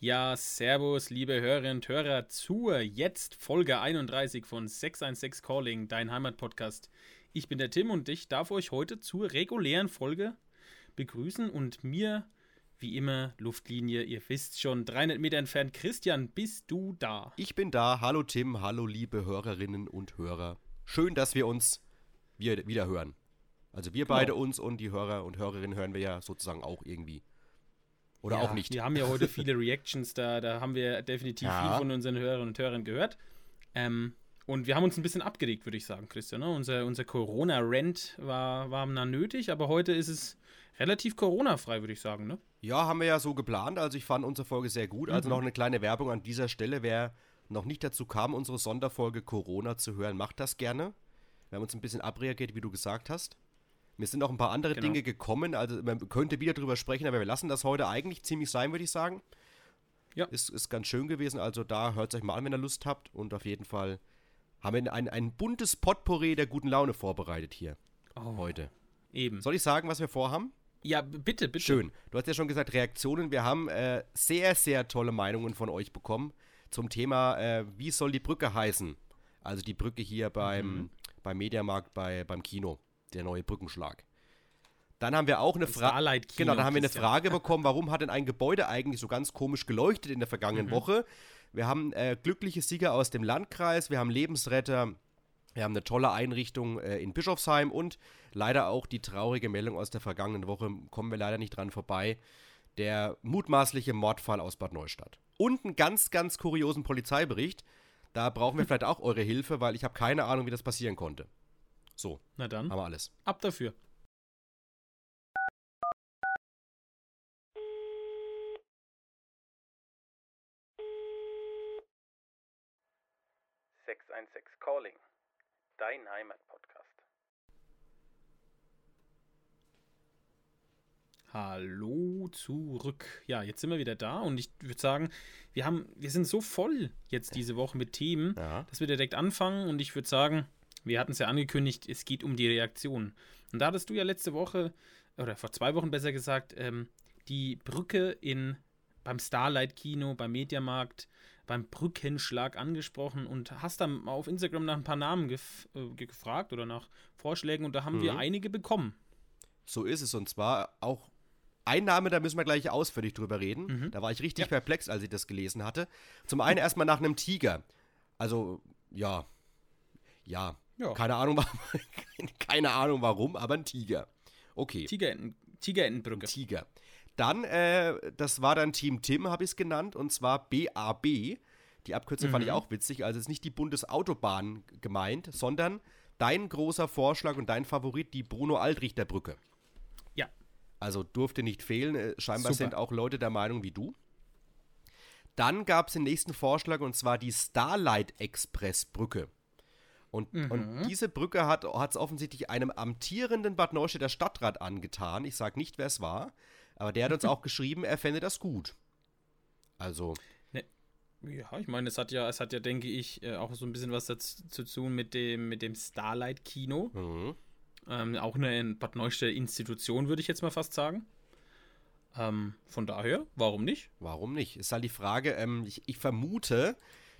Ja, Servus, liebe Hörerinnen und Hörer, zur jetzt Folge 31 von 616 Calling, dein Heimatpodcast. Ich bin der Tim und ich darf euch heute zur regulären Folge begrüßen und mir, wie immer, Luftlinie, ihr wisst schon, 300 Meter entfernt. Christian, bist du da? Ich bin da. Hallo Tim, hallo liebe Hörerinnen und Hörer. Schön, dass wir uns wieder hören. Also wir beide genau. uns und die Hörer und Hörerinnen hören wir ja sozusagen auch irgendwie. Oder ja, auch nicht. Wir haben ja heute viele Reactions, da, da haben wir definitiv ja. viel von unseren Hörerinnen und Hörern gehört. Ähm, und wir haben uns ein bisschen abgeregt, würde ich sagen, Christian. Ne? Unser, unser Corona-Rent war, war na nötig, aber heute ist es relativ Corona-frei, würde ich sagen. Ne? Ja, haben wir ja so geplant. Also ich fand unsere Folge sehr gut. Also mhm. noch eine kleine Werbung an dieser Stelle. Wer noch nicht dazu kam, unsere Sonderfolge Corona zu hören, macht das gerne. Wir haben uns ein bisschen abreagiert, wie du gesagt hast. Mir sind noch ein paar andere genau. Dinge gekommen, also man könnte wieder drüber sprechen, aber wir lassen das heute eigentlich ziemlich sein, würde ich sagen. Ja. Ist, ist ganz schön gewesen, also da hört es euch mal an, wenn ihr Lust habt. Und auf jeden Fall haben wir ein, ein buntes Potpourri der guten Laune vorbereitet hier oh, heute. Eben. Soll ich sagen, was wir vorhaben? Ja, bitte, bitte. Schön. Du hast ja schon gesagt, Reaktionen. Wir haben äh, sehr, sehr tolle Meinungen von euch bekommen zum Thema, äh, wie soll die Brücke heißen? Also die Brücke hier beim, mhm. beim Mediamarkt, bei, beim Kino der neue Brückenschlag. Dann haben wir auch eine Frage. Genau, dann haben wir eine Frage bekommen, warum hat denn ein Gebäude eigentlich so ganz komisch geleuchtet in der vergangenen mhm. Woche? Wir haben äh, glückliche Sieger aus dem Landkreis, wir haben Lebensretter, wir haben eine tolle Einrichtung äh, in Bischofsheim und leider auch die traurige Meldung aus der vergangenen Woche, kommen wir leider nicht dran vorbei, der mutmaßliche Mordfall aus Bad Neustadt. Und einen ganz, ganz kuriosen Polizeibericht. Da brauchen wir vielleicht auch eure Hilfe, weil ich habe keine Ahnung, wie das passieren konnte. So. Na dann. Haben wir alles. Ab dafür. Calling, dein Heimatpodcast. Hallo zurück. Ja, jetzt sind wir wieder da und ich würde sagen, wir haben, wir sind so voll jetzt diese Woche mit Themen, ja. dass wir direkt anfangen und ich würde sagen, wir hatten es ja angekündigt, es geht um die Reaktion. Und da hattest du ja letzte Woche, oder vor zwei Wochen besser gesagt, ähm, die Brücke in, beim Starlight-Kino, beim Mediamarkt, beim Brückenschlag angesprochen und hast dann auf Instagram nach ein paar Namen gef äh, gefragt oder nach Vorschlägen und da haben mhm. wir einige bekommen. So ist es und zwar auch ein Name, da müssen wir gleich ausführlich drüber reden. Mhm. Da war ich richtig ja. perplex, als ich das gelesen hatte. Zum einen erstmal nach einem Tiger. Also, ja. Ja, ja. Keine Ahnung, warum, keine Ahnung warum, aber ein Tiger. Okay. Tigerenten, Tigerentenbrücke. Tiger. Dann, äh, das war dann Team Tim, habe ich es genannt, und zwar BAB. Die Abkürzung mhm. fand ich mhm. auch witzig. Also es ist nicht die Bundesautobahn gemeint, sondern dein großer Vorschlag und dein Favorit, die Bruno-Altrichter-Brücke. Ja. Also durfte nicht fehlen. Äh, scheinbar Super. sind auch Leute der Meinung wie du. Dann gab es den nächsten Vorschlag und zwar die Starlight Express Brücke. Und, mhm. und diese Brücke hat es offensichtlich einem amtierenden Bad Neustädter Stadtrat angetan. Ich sage nicht, wer es war, aber der hat uns auch geschrieben, er fände das gut. Also. Ne, ja, ich meine, es hat ja, es hat ja, denke ich, äh, auch so ein bisschen was dazu zu tun mit dem, mit dem Starlight-Kino. Mhm. Ähm, auch eine Bad Neustädter Institution, würde ich jetzt mal fast sagen. Ähm, von daher, warum nicht? Warum nicht? Ist halt die Frage, ähm, ich, ich vermute,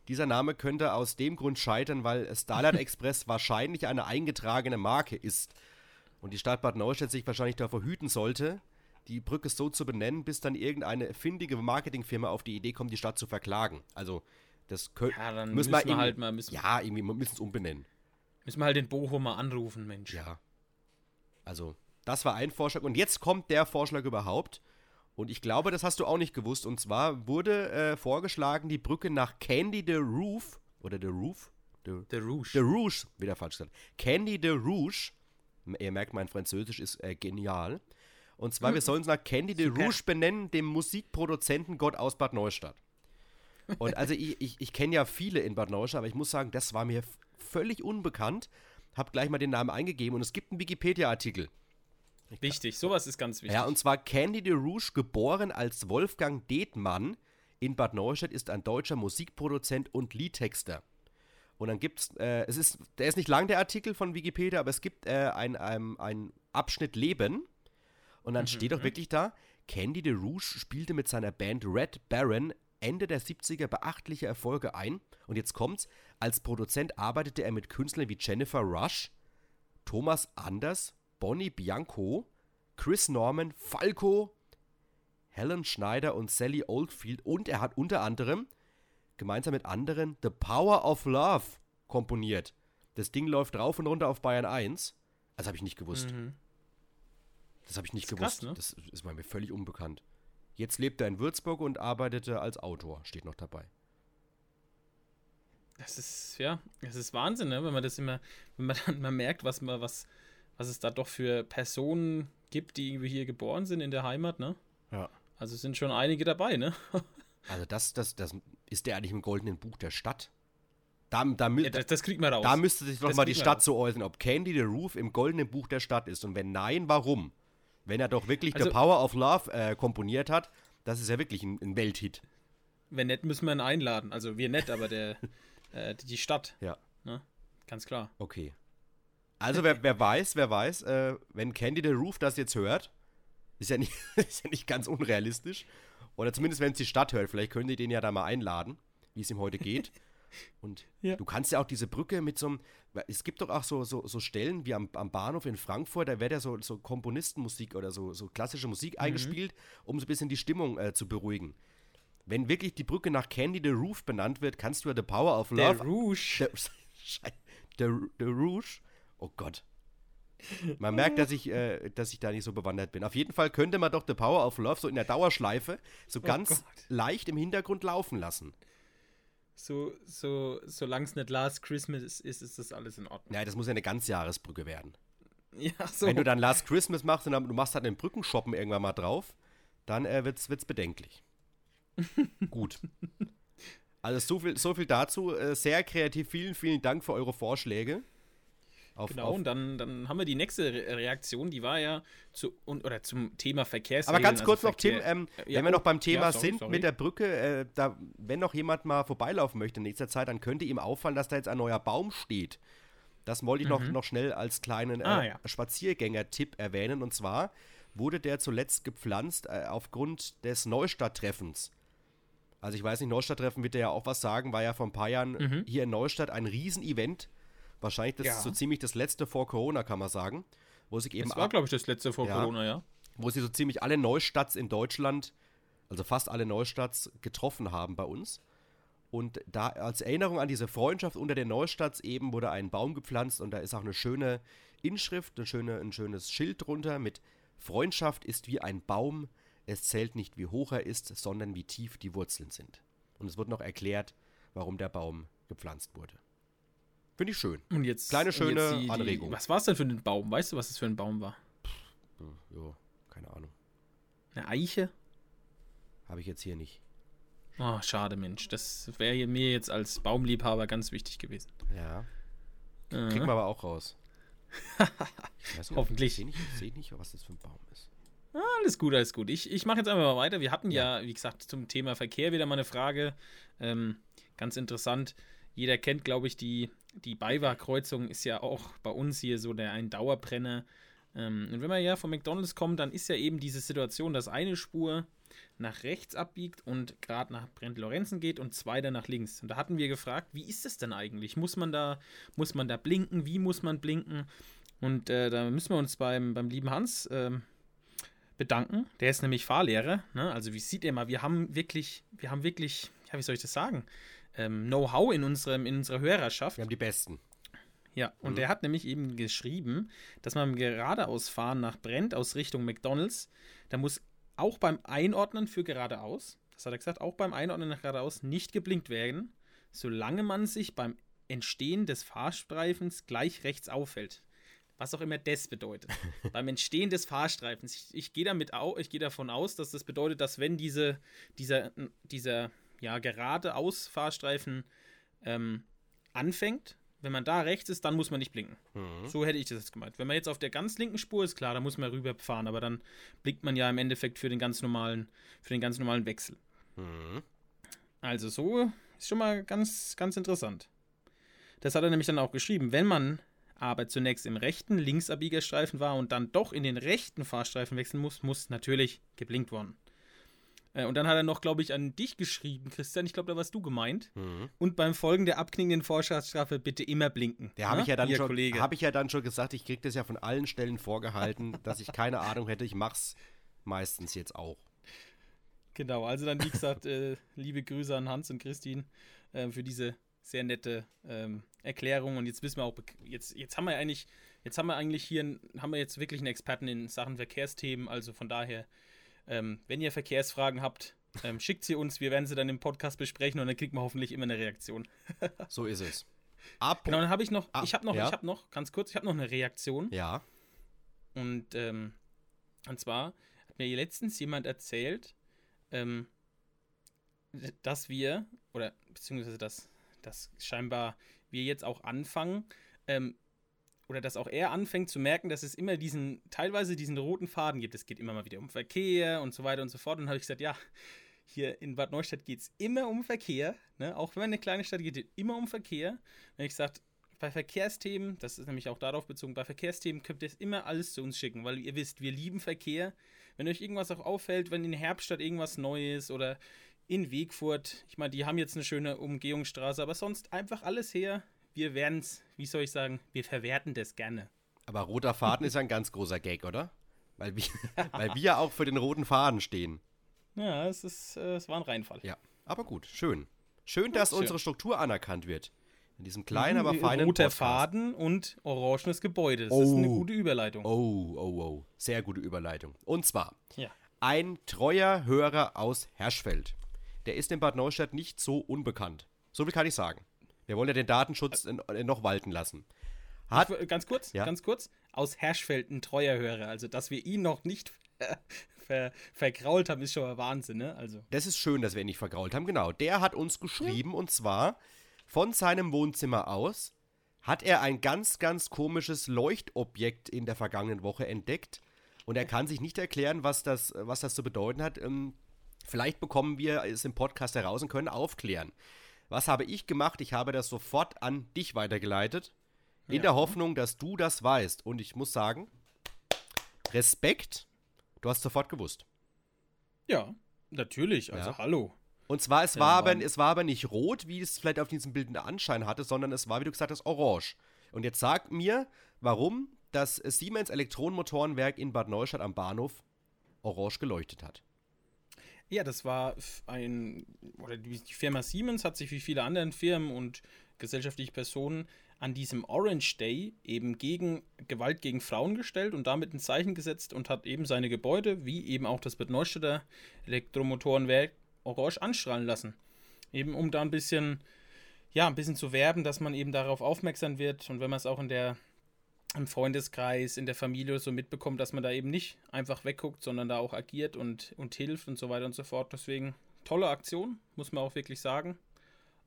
dieser Name könnte aus dem Grund scheitern, weil Starlight Express wahrscheinlich eine eingetragene Marke ist. Und die Stadt Bad Neustadt sich wahrscheinlich davor hüten sollte, die Brücke so zu benennen, bis dann irgendeine findige Marketingfirma auf die Idee kommt, die Stadt zu verklagen. Also, das können ja, dann müssen, wir, wir halt mal. Müssen ja, irgendwie müssen es umbenennen. Müssen wir halt den Bochum mal anrufen, Mensch. Ja. Also, das war ein Vorschlag. Und jetzt kommt der Vorschlag überhaupt. Und ich glaube, das hast du auch nicht gewusst. Und zwar wurde äh, vorgeschlagen, die Brücke nach Candy de Roof, oder de Roof? De, de Rouge. De Rouge, wieder falsch gesagt. Candy de Rouge, ihr merkt, mein Französisch ist äh, genial. Und zwar, wir sollen es nach Candy de Rouge benennen, dem Musikproduzenten Gott aus Bad Neustadt. Und also ich, ich, ich kenne ja viele in Bad Neustadt, aber ich muss sagen, das war mir völlig unbekannt. Hab gleich mal den Namen eingegeben und es gibt einen Wikipedia-Artikel. Wichtig, sowas ist ganz wichtig. Ja, und zwar Candy de Rouge, geboren als Wolfgang Detmann in Bad Neustadt, ist ein deutscher Musikproduzent und Liedtexter. Und dann gibt äh, es, ist, der ist nicht lang, der Artikel von Wikipedia, aber es gibt äh, ein, ein, ein Abschnitt Leben. Und dann mhm, steht doch mhm. wirklich da, Candy de Rouge spielte mit seiner Band Red Baron Ende der 70er beachtliche Erfolge ein. Und jetzt kommt's, als Produzent arbeitete er mit Künstlern wie Jennifer Rush, Thomas Anders, Bonnie Bianco, Chris Norman, Falco, Helen Schneider und Sally Oldfield und er hat unter anderem gemeinsam mit anderen The Power of Love komponiert. Das Ding läuft rauf und runter auf Bayern 1. Das habe ich nicht gewusst. Mhm. Das habe ich nicht das gewusst. Krass, ne? Das ist mir völlig unbekannt. Jetzt lebt er in Würzburg und arbeitete als Autor, steht noch dabei. Das ist, ja, das ist Wahnsinn, ne? wenn man das immer, wenn man dann mal merkt, was man, was, was es da doch für Personen gibt, die irgendwie hier geboren sind in der Heimat, ne? Ja. Also sind schon einige dabei, ne? also das, das, das ist der eigentlich im goldenen Buch der Stadt. Da, da, ja, das, das, kriegt man raus. Da müsste sich doch das mal die Stadt so äußern, ob Candy the Roof im goldenen Buch der Stadt ist. Und wenn nein, warum? Wenn er doch wirklich also, The Power of Love äh, komponiert hat, das ist ja wirklich ein, ein, Welthit. Wenn nett, müssen wir ihn einladen. Also wir nett, aber der, äh, die Stadt. Ja. Ne? Ganz klar. Okay. Also wer, wer weiß, wer weiß, äh, wenn Candy the Roof das jetzt hört, ist ja nicht, ist ja nicht ganz unrealistisch. Oder zumindest, wenn es die Stadt hört, vielleicht könnt ihr den ja da mal einladen, wie es ihm heute geht. Und ja. du kannst ja auch diese Brücke mit so einem, es gibt doch auch so, so, so Stellen wie am, am Bahnhof in Frankfurt, da wird ja so, so Komponistenmusik oder so, so klassische Musik mhm. eingespielt, um so ein bisschen die Stimmung äh, zu beruhigen. Wenn wirklich die Brücke nach Candy the Roof benannt wird, kannst du ja The Power of Love. Der Rouge. Der, der, der Rouge. Oh Gott. Man merkt, dass ich, äh, dass ich da nicht so bewandert bin. Auf jeden Fall könnte man doch The Power of Love so in der Dauerschleife so oh ganz Gott. leicht im Hintergrund laufen lassen so, so, solange es nicht Last Christmas ist, ist das alles in Ordnung. Ja, das muss ja eine Ganzjahresbrücke werden. Ja, so. Wenn du dann Last Christmas machst und dann, du machst halt den Brückenshoppen irgendwann mal drauf, dann äh, wird's, wird's bedenklich. Gut. Also so viel, so viel dazu. Äh, sehr kreativ. Vielen, vielen Dank für eure Vorschläge. Auf, genau, auf und dann, dann haben wir die nächste Re Reaktion, die war ja zu, und, oder zum Thema Verkehrsregeln. Aber ganz kurz also noch, Verkehr, Tim, ähm, ja, wenn wir noch beim Thema ja, sorry, sind sorry. mit der Brücke, äh, da, wenn noch jemand mal vorbeilaufen möchte in nächster Zeit, dann könnte ihm auffallen, dass da jetzt ein neuer Baum steht. Das wollte ich mhm. noch, noch schnell als kleinen äh, ah, ja. Spaziergänger-Tipp erwähnen. Und zwar wurde der zuletzt gepflanzt äh, aufgrund des Neustadt-Treffens. Also ich weiß nicht, Neustadt-Treffen wird ja auch was sagen, war ja vor ein paar Jahren mhm. hier in Neustadt ein Riesenevent Wahrscheinlich das ja. so ziemlich das letzte vor Corona, kann man sagen. Wo sich eben das war, glaube ich, das letzte vor ja, Corona, ja. Wo sie so ziemlich alle Neustarts in Deutschland, also fast alle Neustarts, getroffen haben bei uns. Und da als Erinnerung an diese Freundschaft unter den Neustarts eben wurde ein Baum gepflanzt und da ist auch eine schöne Inschrift, eine schöne, ein schönes Schild drunter mit Freundschaft ist wie ein Baum, es zählt nicht wie hoch er ist, sondern wie tief die Wurzeln sind. Und es wird noch erklärt, warum der Baum gepflanzt wurde. Finde ich schön. Und jetzt. Kleine, schöne jetzt die, Anregung. Die, was war es denn für ein Baum? Weißt du, was das für ein Baum war? Ja, keine Ahnung. Eine Eiche? Habe ich jetzt hier nicht. Oh, schade, Mensch. Das wäre mir jetzt als Baumliebhaber ganz wichtig gewesen. Ja. Äh. Kriegen wir aber auch raus. nicht, Hoffentlich. Ich sehe nicht, seh nicht, was das für ein Baum ist. Ah, alles gut, alles gut. Ich, ich mache jetzt einfach mal weiter. Wir hatten ja. ja, wie gesagt, zum Thema Verkehr wieder mal eine Frage. Ähm, ganz interessant. Jeder kennt, glaube ich, die, die Beiwar-Kreuzung ist ja auch bei uns hier so der ein Dauerbrenner. Ähm, und wenn man ja von McDonalds kommt, dann ist ja eben diese Situation, dass eine Spur nach rechts abbiegt und gerade nach Brent-Lorenzen geht und zwei dann nach links. Und da hatten wir gefragt, wie ist das denn eigentlich? Muss man da, muss man da blinken? Wie muss man blinken? Und äh, da müssen wir uns beim, beim lieben Hans ähm, bedanken. Der ist nämlich Fahrlehrer. Ne? Also wie sieht er mal, wir haben wirklich, wir haben wirklich, ja, wie soll ich das sagen? Ähm, Know-how in, unserem, in unserer Hörerschaft. Wir haben die Besten. Ja, und mhm. der hat nämlich eben geschrieben, dass man geradeaus fahren nach Brent aus Richtung McDonalds, da muss auch beim Einordnen für geradeaus, das hat er gesagt, auch beim Einordnen nach geradeaus nicht geblinkt werden, solange man sich beim Entstehen des Fahrstreifens gleich rechts aufhält. Was auch immer das bedeutet. beim Entstehen des Fahrstreifens. Ich, ich gehe damit ich gehe davon aus, dass das bedeutet, dass wenn diese, dieser, dieser ja, geradeaus Fahrstreifen ähm, anfängt, wenn man da rechts ist, dann muss man nicht blinken. Mhm. So hätte ich das jetzt gemeint. Wenn man jetzt auf der ganz linken Spur ist, klar, da muss man rüberfahren, aber dann blinkt man ja im Endeffekt für den ganz normalen, für den ganz normalen Wechsel. Mhm. Also so ist schon mal ganz, ganz interessant. Das hat er nämlich dann auch geschrieben. Wenn man aber zunächst im rechten Linksabbiegerstreifen war und dann doch in den rechten Fahrstreifen wechseln muss, muss natürlich geblinkt worden. Äh, und dann hat er noch, glaube ich, an dich geschrieben, Christian. Ich glaube, da warst du gemeint. Mhm. Und beim Folgen der abkningenden Vorschlagstrafe bitte immer blinken. Der habe ich, ja dann schon, hab ich ja dann schon gesagt, ich kriege das ja von allen Stellen vorgehalten, dass ich keine Ahnung hätte. Ich mache es meistens jetzt auch. Genau, also dann, wie gesagt, äh, liebe Grüße an Hans und Christine äh, für diese sehr nette ähm, Erklärung. Und jetzt wissen wir auch, jetzt, jetzt haben wir eigentlich, jetzt haben wir eigentlich hier, haben wir jetzt wirklich einen Experten in Sachen Verkehrsthemen. Also von daher ähm, wenn ihr Verkehrsfragen habt, ähm, schickt sie uns. Wir werden sie dann im Podcast besprechen und dann kriegt man hoffentlich immer eine Reaktion. so ist es. Ab genau, dann habe ich noch, ab, ich habe noch, ja. ich habe noch, ganz kurz, ich habe noch eine Reaktion. Ja. Und, ähm, und zwar hat mir letztens jemand erzählt, ähm, dass wir, oder beziehungsweise dass, dass scheinbar wir jetzt auch anfangen, ähm, oder dass auch er anfängt zu merken, dass es immer diesen, teilweise diesen roten Faden gibt. Es geht immer mal wieder um Verkehr und so weiter und so fort. Und dann habe ich gesagt, ja, hier in Bad Neustadt geht es immer um Verkehr. Ne? Auch wenn man eine kleine Stadt geht, geht immer um Verkehr. Habe ich gesagt, bei Verkehrsthemen, das ist nämlich auch darauf bezogen, bei Verkehrsthemen könnt ihr es immer alles zu uns schicken, weil ihr wisst, wir lieben Verkehr. Wenn euch irgendwas auch auffällt, wenn in Herbststadt irgendwas Neues oder in Wegfurt, ich meine, die haben jetzt eine schöne Umgehungsstraße, aber sonst einfach alles her wir werden es, wie soll ich sagen, wir verwerten das gerne. Aber roter Faden ist ein ganz großer Gag, oder? Weil wir, weil wir auch für den roten Faden stehen. Ja, es, ist, äh, es war ein Reinfall. Ja, aber gut, schön. Schön, dass schön. unsere Struktur anerkannt wird. In diesem kleinen, aber feinen Roter Podcast. Faden und orangenes Gebäude. Das oh, ist eine gute Überleitung. Oh, oh, oh. Sehr gute Überleitung. Und zwar ja. ein treuer Hörer aus Herschfeld. Der ist in Bad Neustadt nicht so unbekannt. So viel kann ich sagen. Wir wollen ja den Datenschutz noch walten lassen. Hat, ich, ganz kurz, ja? ganz kurz, aus Herschfeld ein treuer Hörer. Also, dass wir ihn noch nicht ver, vergrault haben, ist schon mal Wahnsinn, ne? Also. Das ist schön, dass wir ihn nicht vergrault haben, genau. Der hat uns geschrieben ja. und zwar von seinem Wohnzimmer aus hat er ein ganz, ganz komisches Leuchtobjekt in der vergangenen Woche entdeckt und er kann sich nicht erklären, was das, was das zu bedeuten hat. Ähm, vielleicht bekommen wir es im Podcast heraus und können aufklären. Was habe ich gemacht? Ich habe das sofort an dich weitergeleitet, in ja. der Hoffnung, dass du das weißt. Und ich muss sagen, Respekt, du hast sofort gewusst. Ja, natürlich. Also ja. hallo. Und zwar, es, ja, war aber, es war aber nicht rot, wie es vielleicht auf diesem Bild einen Anschein hatte, sondern es war, wie du gesagt hast, orange. Und jetzt sag mir, warum das Siemens Elektronenmotorenwerk in Bad Neustadt am Bahnhof orange geleuchtet hat. Ja, das war ein, oder die Firma Siemens hat sich wie viele andere Firmen und gesellschaftliche Personen an diesem Orange Day eben gegen Gewalt gegen Frauen gestellt und damit ein Zeichen gesetzt und hat eben seine Gebäude, wie eben auch das Bad Neustädter Elektromotorenwerk, orange anstrahlen lassen. Eben um da ein bisschen, ja, ein bisschen zu werben, dass man eben darauf aufmerksam wird und wenn man es auch in der im Freundeskreis, in der Familie so mitbekommt, dass man da eben nicht einfach wegguckt, sondern da auch agiert und, und hilft und so weiter und so fort. Deswegen tolle Aktion, muss man auch wirklich sagen.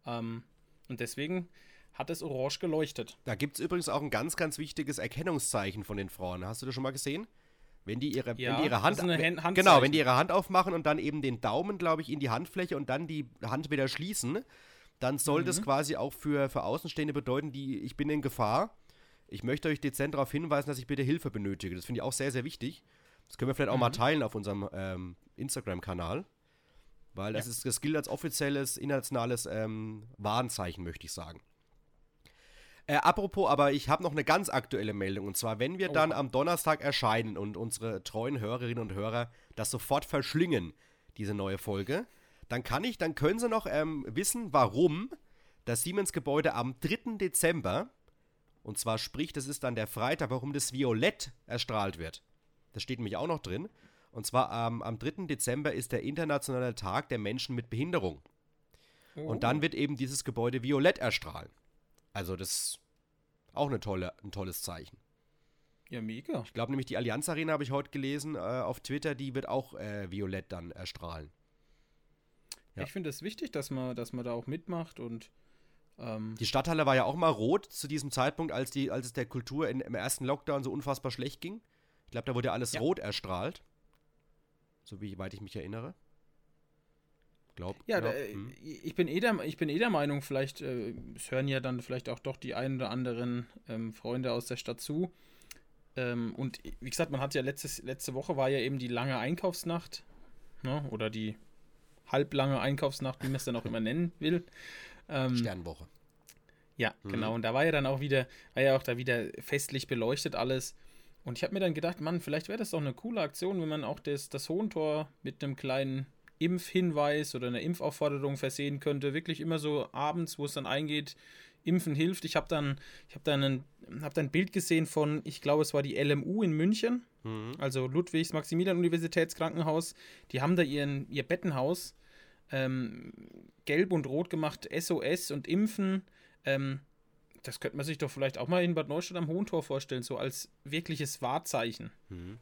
Ähm, und deswegen hat es orange geleuchtet. Da gibt es übrigens auch ein ganz, ganz wichtiges Erkennungszeichen von den Frauen. Hast du das schon mal gesehen? Wenn die ihre, ja, wenn die ihre Hand, Hand genau, wenn die ihre Hand aufmachen und dann eben den Daumen, glaube ich, in die Handfläche und dann die Hand wieder schließen, dann soll mhm. das quasi auch für, für Außenstehende bedeuten, die ich bin in Gefahr ich möchte euch dezent darauf hinweisen, dass ich bitte Hilfe benötige. Das finde ich auch sehr, sehr wichtig. Das können wir vielleicht auch mhm. mal teilen auf unserem ähm, Instagram-Kanal. Weil das, ja. ist, das gilt als offizielles internationales ähm, Warnzeichen, möchte ich sagen. Äh, apropos, aber ich habe noch eine ganz aktuelle Meldung. Und zwar, wenn wir oh. dann am Donnerstag erscheinen und unsere treuen Hörerinnen und Hörer das sofort verschlingen, diese neue Folge, dann kann ich, dann können sie noch ähm, wissen, warum das Siemens-Gebäude am 3. Dezember und zwar sprich, das ist dann der Freitag, warum das Violett erstrahlt wird. Das steht nämlich auch noch drin. Und zwar ähm, am 3. Dezember ist der internationale Tag der Menschen mit Behinderung. Oh. Und dann wird eben dieses Gebäude violett erstrahlen. Also das ist auch eine tolle, ein tolles Zeichen. Ja, mega. Ich glaube nämlich, die Allianz Arena habe ich heute gelesen äh, auf Twitter, die wird auch äh, violett dann erstrahlen. Ja. Ich finde es das wichtig, dass man, dass man da auch mitmacht und die Stadthalle war ja auch mal rot zu diesem Zeitpunkt, als, die, als es der Kultur in, im ersten Lockdown so unfassbar schlecht ging. Ich glaube, da wurde ja alles ja. rot erstrahlt. So wie weit ich mich erinnere. Glaub, ja, glaub, da, hm. ich, bin eh der, ich bin eh der Meinung, vielleicht, äh, es hören ja dann vielleicht auch doch die ein oder anderen ähm, Freunde aus der Stadt zu. Ähm, und wie gesagt, man hat ja letztes, letzte Woche war ja eben die lange Einkaufsnacht, ne? oder die halblange Einkaufsnacht, wie man es dann auch immer nennen will. Ähm, Sternwoche. Ja, mhm. genau. Und da war ja dann auch wieder, war ja auch da wieder festlich beleuchtet alles. Und ich habe mir dann gedacht, Mann, vielleicht wäre das doch eine coole Aktion, wenn man auch das, das Hohentor mit einem kleinen Impfhinweis oder einer Impfaufforderung versehen könnte. Wirklich immer so abends, wo es dann eingeht, Impfen hilft. Ich habe dann, ich habe dann, ein, hab dann ein Bild gesehen von, ich glaube, es war die LMU in München, mhm. also Ludwigs Maximilian Universitätskrankenhaus. Die haben da ihren, ihr Bettenhaus ähm, gelb und rot gemacht, SOS und Impfen. Ähm, das könnte man sich doch vielleicht auch mal in Bad Neustadt am Hohentor vorstellen, so als wirkliches Wahrzeichen. Mhm.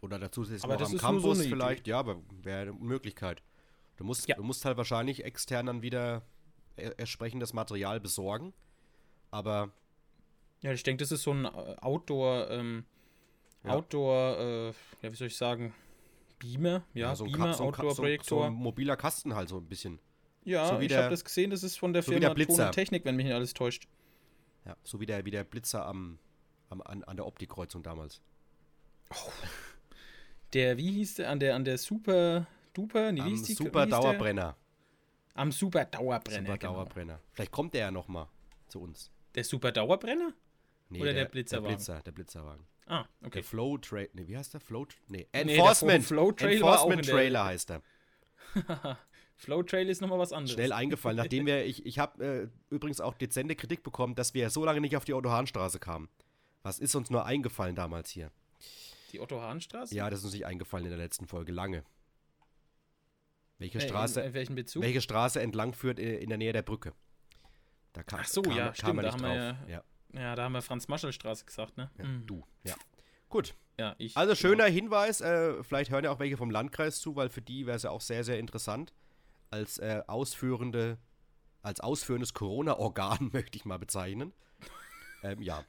Oder dazu ist es aber noch am Campus so vielleicht, Idee. ja, aber wäre eine Möglichkeit. Du musst, ja. du musst halt wahrscheinlich extern dann wieder entsprechendes Material besorgen. Aber. Ja, ich denke, das ist so ein Outdoor, ähm, ja. Outdoor, äh, ja, wie soll ich sagen, Beamer, ja, ja so ein Beamer, so Outdoor-Projektor. So, so, ein mobiler Kasten halt so ein bisschen. Ja, so ich habe das gesehen, das ist von der so Firma Ton Technik, wenn mich nicht alles täuscht. Ja, so wie der, wie der Blitzer am, am an, an der Optikkreuzung damals. Oh. Der, wie hieß der, an der, an der Super Duper? Nee, am Super Dauerbrenner. Am Super Dauerbrenner. Super genau. Dauerbrenner. Vielleicht kommt der ja noch mal zu uns. Der Super Dauerbrenner? Nee, Oder der, der Blitzerwagen? Der Blitzer, der Blitzerwagen. Ah, okay. Der Flow Trailer. Nee, wie heißt der? Flow. Nee, Enforcement. Nee, Flow Trailer Enforcement Trailer heißt er. Flow Trail ist nochmal was anderes. Schnell eingefallen, nachdem wir, ich, ich habe äh, übrigens auch dezente Kritik bekommen, dass wir so lange nicht auf die Otto-Hahn-Straße kamen. Was ist uns nur eingefallen damals hier? Die Otto-Hahn-Straße? Ja, das ist uns nicht eingefallen in der letzten Folge, lange. Welche Straße, in, in welchem Bezug? Welche Straße entlang führt äh, in der Nähe der Brücke? Da kam, Ach so, kam, ja, kam stimmt, da haben drauf. wir ja, ja. Ja, da haben wir Franz-Maschel-Straße gesagt, ne? Ja, mhm. Du, ja. Gut. Ja, ich, also schöner genau. Hinweis, äh, vielleicht hören ja auch welche vom Landkreis zu, weil für die wäre es ja auch sehr, sehr interessant. Als äh, ausführende, als ausführendes Corona-Organ möchte ich mal bezeichnen. ähm, ja,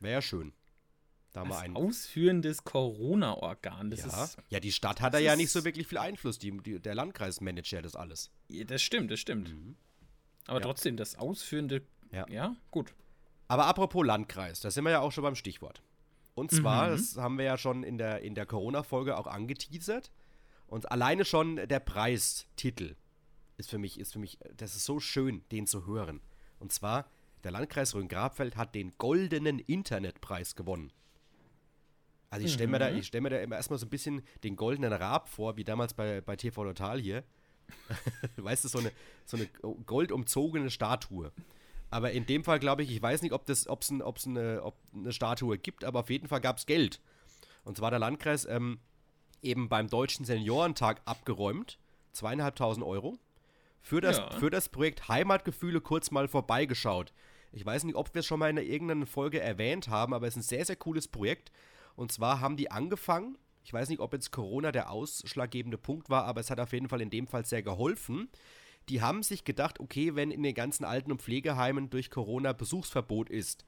wäre ja schön. Da Als ein ausführendes Corona-Organ. Ja. ja, die Stadt hat da ja nicht so wirklich viel Einfluss. Die, die, der Landkreis managt ja das alles. Ja, das stimmt, das stimmt. Mhm. Aber ja. trotzdem, das ausführende. Ja. ja, gut. Aber apropos Landkreis, da sind wir ja auch schon beim Stichwort. Und zwar, mhm. das haben wir ja schon in der, in der Corona-Folge auch angeteasert. Und alleine schon der Preistitel ist für mich, ist für mich, das ist so schön, den zu hören. Und zwar, der Landkreis Rhön-Grabfeld hat den goldenen Internetpreis gewonnen. Also ich stelle mir, da, mhm. stell mir da immer erstmal so ein bisschen den goldenen Rab vor, wie damals bei, bei TV Total hier. weißt du, so eine, so eine goldumzogene Statue. Aber in dem Fall glaube ich, ich weiß nicht, ob es ein, eine, ob eine Statue gibt, aber auf jeden Fall gab es Geld. Und zwar der Landkreis ähm, eben beim Deutschen Seniorentag abgeräumt. Zweieinhalbtausend Euro. Für das, ja. für das Projekt Heimatgefühle kurz mal vorbeigeschaut. Ich weiß nicht, ob wir es schon mal in irgendeiner Folge erwähnt haben, aber es ist ein sehr, sehr cooles Projekt. Und zwar haben die angefangen, ich weiß nicht, ob jetzt Corona der ausschlaggebende Punkt war, aber es hat auf jeden Fall in dem Fall sehr geholfen. Die haben sich gedacht, okay, wenn in den ganzen Alten- und Pflegeheimen durch Corona Besuchsverbot ist,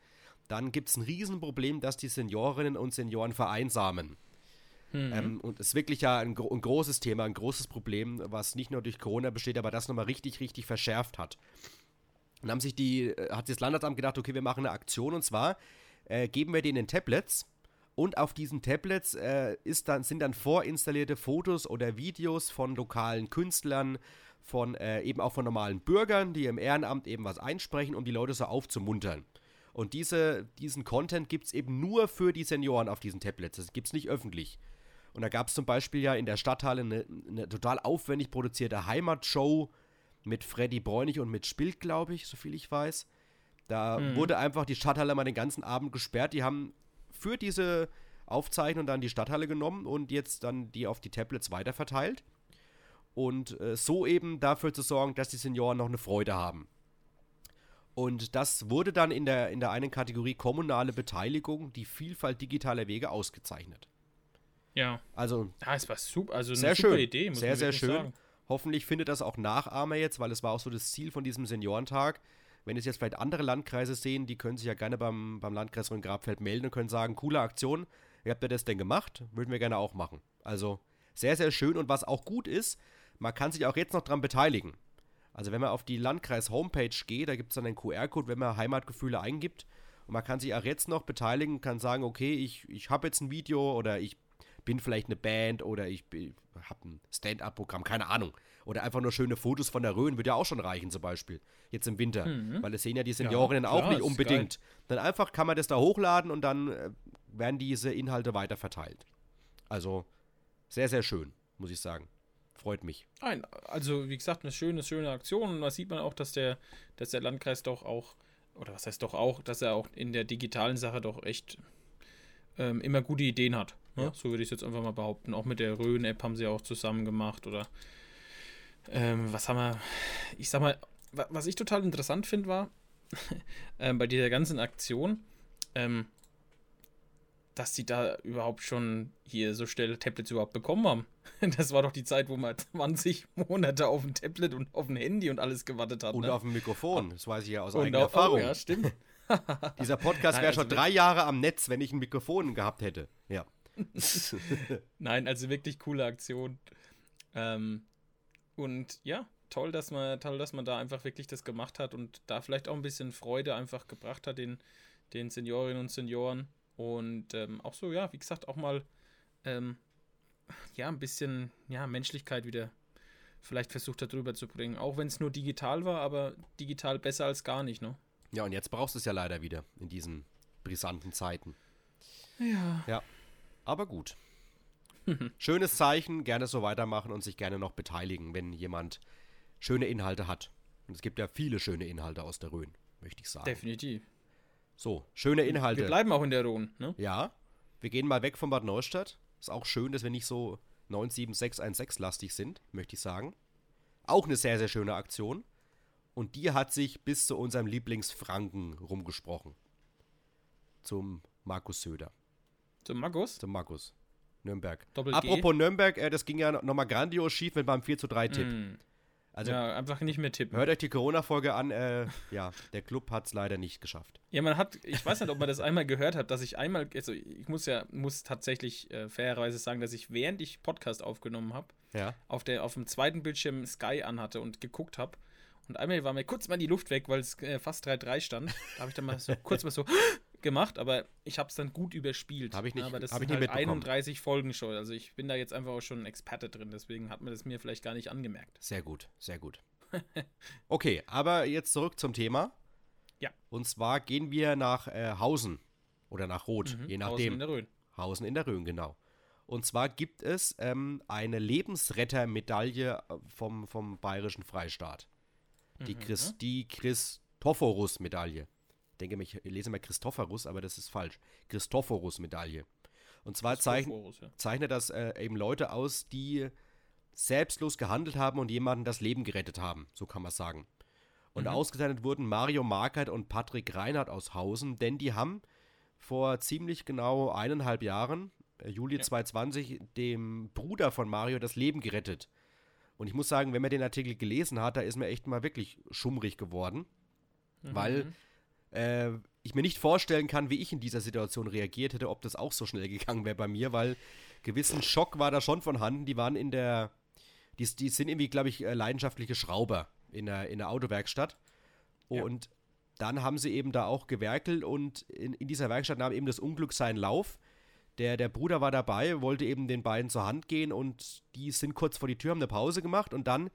dann gibt es ein Riesenproblem, dass die Seniorinnen und Senioren vereinsamen. Mhm. Ähm, und es ist wirklich ja ein, ein, großes Thema, ein großes Problem, was nicht nur durch Corona besteht, aber das nochmal richtig, richtig verschärft hat. Dann haben sich die, äh, hat das Landesamt gedacht, okay, wir machen eine Aktion und zwar äh, geben wir denen Tablets und auf diesen Tablets äh, ist dann, sind dann vorinstallierte Fotos oder Videos von lokalen Künstlern, von äh, eben auch von normalen Bürgern, die im Ehrenamt eben was einsprechen, um die Leute so aufzumuntern. Und diese, diesen Content gibt es eben nur für die Senioren auf diesen Tablets. Das gibt es nicht öffentlich. Und da gab es zum Beispiel ja in der Stadthalle eine, eine total aufwendig produzierte Heimatshow mit Freddy Bräunig und mit Spilt, glaube ich, soviel ich weiß. Da mhm. wurde einfach die Stadthalle mal den ganzen Abend gesperrt. Die haben für diese Aufzeichnung dann die Stadthalle genommen und jetzt dann die auf die Tablets weiterverteilt. Und äh, so eben dafür zu sorgen, dass die Senioren noch eine Freude haben. Und das wurde dann in der, in der einen Kategorie kommunale Beteiligung, die Vielfalt digitaler Wege ausgezeichnet. Ja. Also, ja, es war super, also eine sehr super schön. Idee, muss Sehr, sehr schön. Sagen. Hoffentlich findet das auch Nachahmer jetzt, weil es war auch so das Ziel von diesem Seniorentag, wenn es jetzt vielleicht andere Landkreise sehen, die können sich ja gerne beim, beim Landkreis Rhön-Grabfeld melden und können sagen, coole Aktion, wie habt ihr das denn gemacht? Würden wir gerne auch machen. Also sehr, sehr schön und was auch gut ist, man kann sich auch jetzt noch dran beteiligen. Also wenn man auf die Landkreis-Homepage geht, da gibt es dann einen QR-Code, wenn man Heimatgefühle eingibt und man kann sich auch jetzt noch beteiligen, kann sagen, okay, ich, ich habe jetzt ein Video oder ich bin vielleicht eine Band oder ich habe ein Stand-up-Programm, keine Ahnung. Oder einfach nur schöne Fotos von der Rhön, würde ja auch schon reichen zum Beispiel, jetzt im Winter. Mhm. Weil das sehen ja die Seniorinnen ja, auch nicht unbedingt. Dann einfach kann man das da hochladen und dann äh, werden diese Inhalte weiter verteilt. Also sehr, sehr schön, muss ich sagen. Freut mich. Nein, also wie gesagt, eine schöne, schöne Aktion. Und da sieht man auch, dass der, dass der Landkreis doch auch, oder was heißt doch auch, dass er auch in der digitalen Sache doch echt ähm, immer gute Ideen hat. Ne? Ja. So würde ich es jetzt einfach mal behaupten. Auch mit der Rhön-App haben sie auch zusammen gemacht. Oder ähm, was haben wir? Ich sag mal, was ich total interessant finde, war ähm, bei dieser ganzen Aktion, ähm, dass die da überhaupt schon hier so schnell Tablets überhaupt bekommen haben. Das war doch die Zeit, wo man 20 Monate auf ein Tablet und auf ein Handy und alles gewartet hat. Und ne? auf ein Mikrofon, das weiß ich ja aus und eigener auf, Erfahrung. Oh, ja, stimmt. Dieser Podcast wäre also schon drei Jahre am Netz, wenn ich ein Mikrofon gehabt hätte. Ja. Nein, also wirklich coole Aktion. Ähm, und ja, toll, dass man, toll, dass man da einfach wirklich das gemacht hat und da vielleicht auch ein bisschen Freude einfach gebracht hat den, den Seniorinnen und Senioren. Und ähm, auch so, ja, wie gesagt, auch mal ähm, ja, ein bisschen ja, Menschlichkeit wieder vielleicht versucht hat drüber zu bringen. Auch wenn es nur digital war, aber digital besser als gar nicht, ne? Ja, und jetzt brauchst du es ja leider wieder in diesen brisanten Zeiten. Ja. Ja. Aber gut. Schönes Zeichen, gerne so weitermachen und sich gerne noch beteiligen, wenn jemand schöne Inhalte hat. Und es gibt ja viele schöne Inhalte aus der Rhön, möchte ich sagen. Definitiv. So, schöne Inhalte. Wir bleiben auch in der Rhön, ne? Ja. Wir gehen mal weg von Bad Neustadt. Ist auch schön, dass wir nicht so 97616-lastig sind, möchte ich sagen. Auch eine sehr, sehr schöne Aktion. Und die hat sich bis zu unserem Lieblingsfranken rumgesprochen. Zum Markus Söder. Zum Markus? Zum Markus. Nürnberg. Doppel Apropos Nürnberg, äh, das ging ja nochmal grandios schief mit beim 4 zu 3 Tipp. Mm. Also, ja, einfach nicht mehr tippen. Hört euch die Corona-Folge an. Äh, ja, der Club hat es leider nicht geschafft. Ja, man hat, ich weiß nicht, ob man das einmal gehört hat, dass ich einmal, also ich muss ja, muss tatsächlich äh, fairerweise sagen, dass ich während ich Podcast aufgenommen habe, ja. auf, auf dem zweiten Bildschirm Sky anhatte und geguckt habe und einmal war mir kurz mal die Luft weg, weil es äh, fast 3-3 stand. Da habe ich dann mal so kurz mal so gemacht, aber ich habe es dann gut überspielt. Habe ich nicht, aber das sind ich nicht halt 31 Folgen schon. Also ich bin da jetzt einfach auch schon ein Experte drin, deswegen hat man das mir vielleicht gar nicht angemerkt. Sehr gut, sehr gut. okay, aber jetzt zurück zum Thema. Ja. Und zwar gehen wir nach äh, Hausen oder nach Rot, mhm, je nachdem. Hausen in der Rhön. Hausen in der Rhön, genau. Und zwar gibt es ähm, eine Lebensrettermedaille äh, vom, vom Bayerischen Freistaat. Die, mhm. Christ, die Christophorus-Medaille. Ich denke, ich lese mal Christophorus, aber das ist falsch. Christophorus-Medaille. Und zwar zeichn, ja. zeichnet das äh, eben Leute aus, die selbstlos gehandelt haben und jemanden das Leben gerettet haben, so kann man sagen. Und mhm. ausgezeichnet wurden Mario Markert und Patrick Reinhardt aus Hausen, denn die haben vor ziemlich genau eineinhalb Jahren, äh, Juli ja. 2020, dem Bruder von Mario das Leben gerettet. Und ich muss sagen, wenn man den Artikel gelesen hat, da ist mir echt mal wirklich schummrig geworden, mhm. weil äh, ich mir nicht vorstellen kann, wie ich in dieser Situation reagiert hätte, ob das auch so schnell gegangen wäre bei mir, weil gewissen Schock war da schon vorhanden. Die waren in der, die, die sind irgendwie, glaube ich, äh, leidenschaftliche Schrauber in der, in der Autowerkstatt. Und ja. dann haben sie eben da auch gewerkelt und in, in dieser Werkstatt nahm eben das Unglück seinen Lauf. Der, der Bruder war dabei, wollte eben den beiden zur Hand gehen und die sind kurz vor die Tür, haben eine Pause gemacht und dann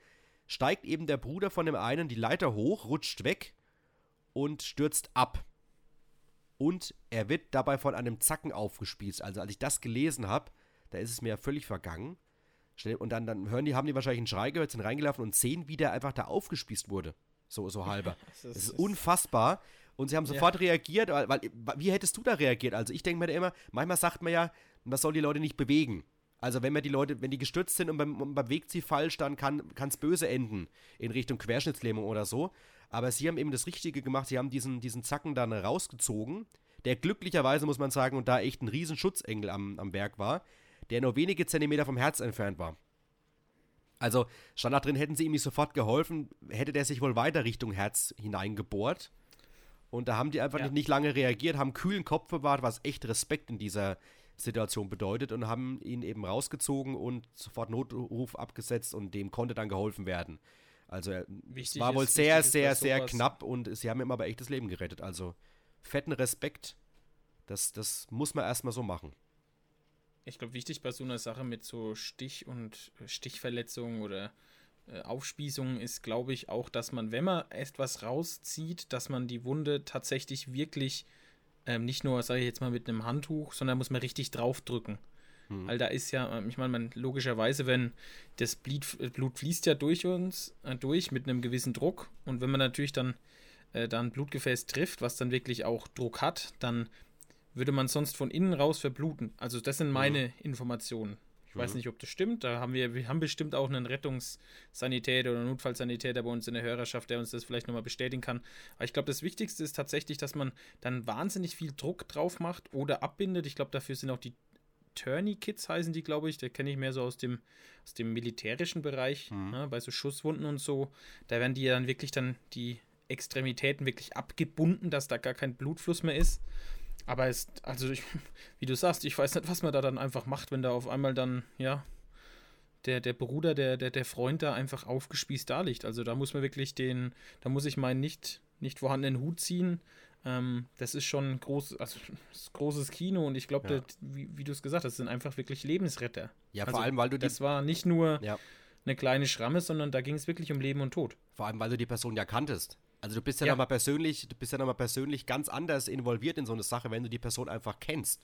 steigt eben der Bruder von dem einen die Leiter hoch, rutscht weg und stürzt ab. Und er wird dabei von einem Zacken aufgespießt. Also als ich das gelesen habe, da ist es mir ja völlig vergangen. Und dann, dann hören die, haben die wahrscheinlich einen Schrei gehört, sind reingelaufen und sehen, wie der einfach da aufgespießt wurde. So, so halber. das, ist, das ist unfassbar. Und sie haben sofort ja. reagiert, weil, weil, wie hättest du da reagiert? Also ich denke mir da immer, manchmal sagt man ja, man soll die Leute nicht bewegen. Also wenn man die Leute, wenn die gestürzt sind und man, bewegt sie falsch, dann kann es böse enden in Richtung Querschnittslähmung oder so. Aber sie haben eben das Richtige gemacht, sie haben diesen, diesen Zacken dann rausgezogen, der glücklicherweise, muss man sagen, und da echt ein riesen Schutzengel am, am Werk war, der nur wenige Zentimeter vom Herz entfernt war. Also stand da drin, hätten sie ihm nicht sofort geholfen, hätte der sich wohl weiter Richtung Herz hineingebohrt. Und da haben die einfach ja. nicht, nicht lange reagiert, haben kühlen Kopf bewahrt, was echt Respekt in dieser Situation bedeutet und haben ihn eben rausgezogen und sofort Notruf abgesetzt und dem konnte dann geholfen werden. Also es war wohl ist, sehr, sehr, sehr knapp und sie haben ihm aber echt das Leben gerettet. Also fetten Respekt. Das, das muss man erstmal so machen. ich glaube, wichtig bei so einer Sache mit so Stich- und äh, Stichverletzungen oder äh, Aufspießungen ist, glaube ich, auch, dass man, wenn man etwas rauszieht, dass man die Wunde tatsächlich wirklich ähm, nicht nur, sage ich jetzt mal, mit einem Handtuch, sondern muss man richtig draufdrücken. Hm. Weil da ist ja, ähm, ich meine, man, logischerweise, wenn das Blut, äh, Blut fließt ja durch uns, äh, durch mit einem gewissen Druck. Und wenn man natürlich dann äh, da ein Blutgefäß trifft, was dann wirklich auch Druck hat, dann würde man sonst von innen raus verbluten. Also das sind meine mhm. Informationen. Ich mhm. weiß nicht, ob das stimmt. Da haben wir, wir haben bestimmt auch einen Rettungssanitäter oder Notfallsanitäter bei uns in der Hörerschaft, der uns das vielleicht nochmal bestätigen kann. Aber ich glaube, das Wichtigste ist tatsächlich, dass man dann wahnsinnig viel Druck drauf macht oder abbindet. Ich glaube, dafür sind auch die Tourney-Kits heißen die, glaube ich. Da kenne ich mehr so aus dem, aus dem militärischen Bereich, mhm. ne, bei so Schusswunden und so. Da werden die ja dann wirklich dann die Extremitäten wirklich abgebunden, dass da gar kein Blutfluss mehr ist. Aber es, also ich, wie du sagst, ich weiß nicht, was man da dann einfach macht, wenn da auf einmal dann, ja, der, der Bruder, der, der, der Freund da einfach aufgespießt da liegt. Also da muss man wirklich den, da muss ich meinen nicht, nicht vorhandenen Hut ziehen. Ähm, das ist schon groß, also großes Kino und ich glaube, ja. wie, wie du es gesagt hast, sind einfach wirklich Lebensretter. Ja, also vor allem, weil du Das war nicht nur ja. eine kleine Schramme, sondern da ging es wirklich um Leben und Tod. Vor allem, weil du die Person ja kanntest. Also du bist ja, ja. nochmal persönlich, du bist ja nochmal persönlich ganz anders involviert in so eine Sache, wenn du die Person einfach kennst.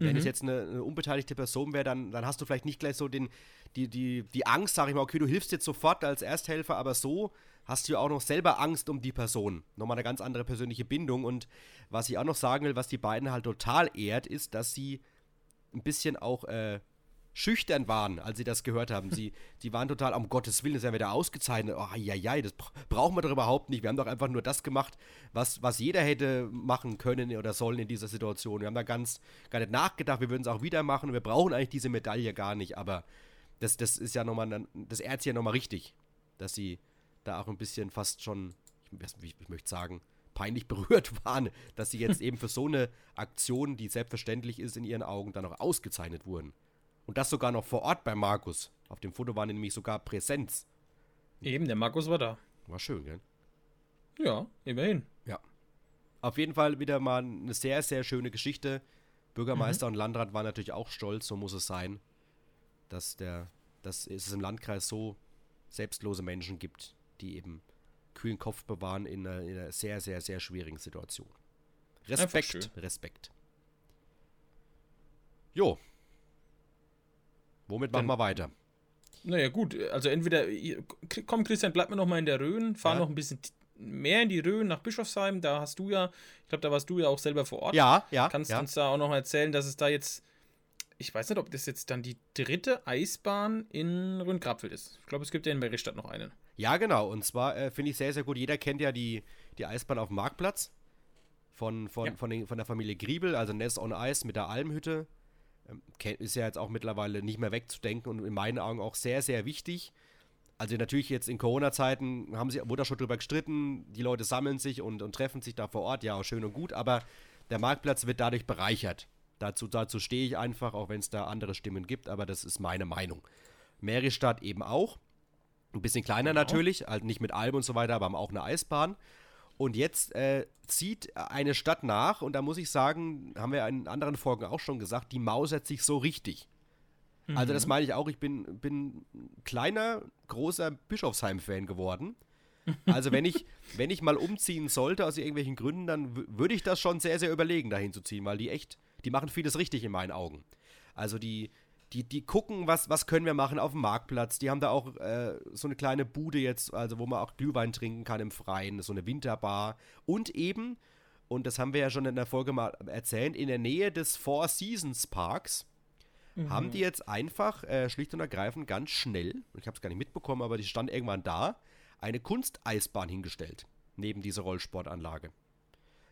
Wenn es mhm. jetzt eine, eine, unbeteiligte Person wäre, dann, dann hast du vielleicht nicht gleich so den, die, die, die Angst, sag ich mal, okay, du hilfst jetzt sofort als Ersthelfer, aber so hast du ja auch noch selber Angst um die Person. Nochmal eine ganz andere persönliche Bindung. Und was ich auch noch sagen will, was die beiden halt total ehrt, ist, dass sie ein bisschen auch äh, schüchtern waren, als sie das gehört haben. Sie, sie waren total, um Gottes Willen, das ist ja wieder ausgezeichnet. Oh, ja, ja, das brauchen wir doch überhaupt nicht. Wir haben doch einfach nur das gemacht, was, was jeder hätte machen können oder sollen in dieser Situation. Wir haben da ganz gar nicht nachgedacht, wir würden es auch wieder machen. Wir brauchen eigentlich diese Medaille gar nicht, aber das, das ist ja nochmal, das ehrt sie ja nochmal richtig, dass sie da auch ein bisschen fast schon, ich, ich möchte sagen, peinlich berührt waren, dass sie jetzt eben für so eine Aktion, die selbstverständlich ist, in ihren Augen dann auch ausgezeichnet wurden. Und das sogar noch vor Ort bei Markus. Auf dem Foto war nämlich sogar Präsenz. Eben, der Markus war da. War schön, gell? Ja, immerhin. Ja. Auf jeden Fall wieder mal eine sehr, sehr schöne Geschichte. Bürgermeister mhm. und Landrat waren natürlich auch stolz, so muss es sein, dass, der, dass es im Landkreis so selbstlose Menschen gibt, die eben kühlen Kopf bewahren in einer, in einer sehr, sehr, sehr schwierigen Situation. Respekt, Respekt. Jo, Womit machen Dann, wir weiter? Naja, gut, also entweder, komm Christian, bleib mir noch mal in der Rhön, fahr ja. noch ein bisschen mehr in die Rhön nach Bischofsheim, da hast du ja, ich glaube, da warst du ja auch selber vor Ort. Ja, ja. Kannst ja. uns da auch noch mal erzählen, dass es da jetzt, ich weiß nicht, ob das jetzt dann die dritte Eisbahn in Rhön-Grabfeld ist. Ich glaube, es gibt ja in Meristadt noch eine. Ja, genau, und zwar äh, finde ich sehr, sehr gut, jeder kennt ja die, die Eisbahn auf dem Marktplatz von, von, ja. von, den, von der Familie Griebel, also Ness on Ice mit der Almhütte ist ja jetzt auch mittlerweile nicht mehr wegzudenken und in meinen Augen auch sehr, sehr wichtig. Also natürlich jetzt in Corona-Zeiten haben sie, wurde da schon drüber gestritten, die Leute sammeln sich und, und treffen sich da vor Ort, ja, auch schön und gut, aber der Marktplatz wird dadurch bereichert. Dazu, dazu stehe ich einfach, auch wenn es da andere Stimmen gibt, aber das ist meine Meinung. Meristadt eben auch. Ein bisschen kleiner genau. natürlich, halt nicht mit Alm und so weiter, aber haben auch eine Eisbahn. Und jetzt äh, zieht eine Stadt nach, und da muss ich sagen, haben wir in anderen Folgen auch schon gesagt, die mausert sich so richtig. Mhm. Also, das mhm. meine ich auch, ich bin, bin kleiner, großer Bischofsheim-Fan geworden. Also, wenn ich, wenn ich mal umziehen sollte aus irgendwelchen Gründen, dann würde ich das schon sehr, sehr überlegen, dahin zu ziehen, weil die echt, die machen vieles richtig in meinen Augen. Also, die, die, die gucken, was, was können wir machen auf dem Marktplatz. Die haben da auch äh, so eine kleine Bude jetzt, also wo man auch Glühwein trinken kann im Freien, so eine Winterbar. Und eben, und das haben wir ja schon in der Folge mal erzählt, in der Nähe des Four Seasons Parks mhm. haben die jetzt einfach äh, schlicht und ergreifend ganz schnell, ich habe es gar nicht mitbekommen, aber die stand irgendwann da, eine Kunsteisbahn hingestellt, neben dieser Rollsportanlage.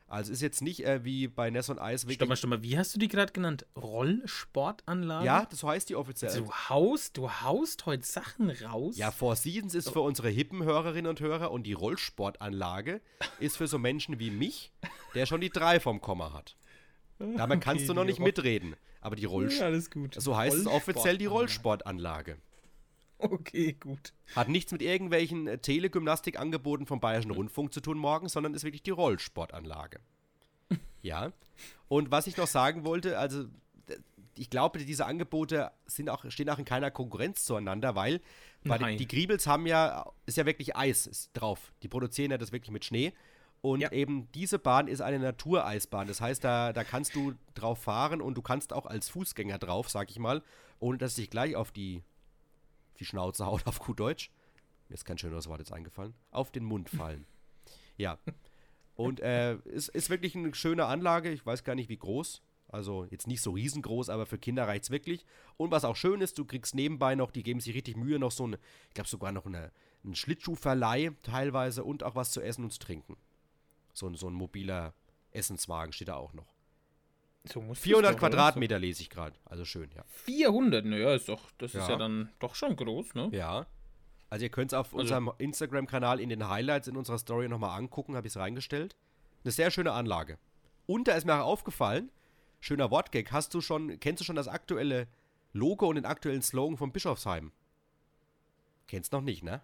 Also ist jetzt nicht äh, wie bei Ness und Eis. Stopp mal, stopp mal, wie hast du die gerade genannt? Rollsportanlage? Ja, das heißt die offiziell. Du haust, du haust heute Sachen raus. Ja, Four Seasons ist für unsere hippen Hörerinnen und Hörer und die Rollsportanlage ist für so Menschen wie mich, der schon die drei vom Komma hat. Damit okay, kannst du noch nicht mitreden. Aber die Rollsportanlage. Ja, alles gut. So heißt es offiziell die Rollsportanlage. Okay, gut. Hat nichts mit irgendwelchen äh, Telegymnastikangeboten vom Bayerischen Rundfunk zu tun morgen, sondern ist wirklich die Rollsportanlage. ja. Und was ich noch sagen wollte, also ich glaube, diese Angebote sind auch, stehen auch in keiner Konkurrenz zueinander, weil, weil die, die Griebels haben ja, ist ja wirklich Eis drauf. Die produzieren ja das wirklich mit Schnee. Und ja. eben diese Bahn ist eine Natureisbahn. Das heißt, da, da kannst du drauf fahren und du kannst auch als Fußgänger drauf, sag ich mal, ohne dass dich gleich auf die, die Schnauze haut, auf gut Deutsch. Mir ist kein schöneres Wort jetzt eingefallen. Auf den Mund fallen. ja. Und äh, ist, ist wirklich eine schöne Anlage. Ich weiß gar nicht, wie groß. Also jetzt nicht so riesengroß, aber für Kinder reicht es wirklich. Und was auch schön ist, du kriegst nebenbei noch, die geben sich richtig Mühe, noch so eine, ich glaube sogar noch eine, einen Schlittschuhverleih teilweise und auch was zu essen und zu trinken. So, so ein mobiler Essenswagen steht da auch noch. So 400 doch, Quadratmeter so. lese ich gerade. Also schön, ja. 400, naja, ist doch, das ja. ist ja dann doch schon groß, ne? Ja. Also ihr könnt es auf also. unserem Instagram-Kanal in den Highlights in unserer Story nochmal angucken, habe ich es reingestellt. Eine sehr schöne Anlage. Und da ist mir auch aufgefallen, schöner Wortgag, hast du schon, kennst du schon das aktuelle Logo und den aktuellen Slogan von Bischofsheim? Kennst noch nicht, ne?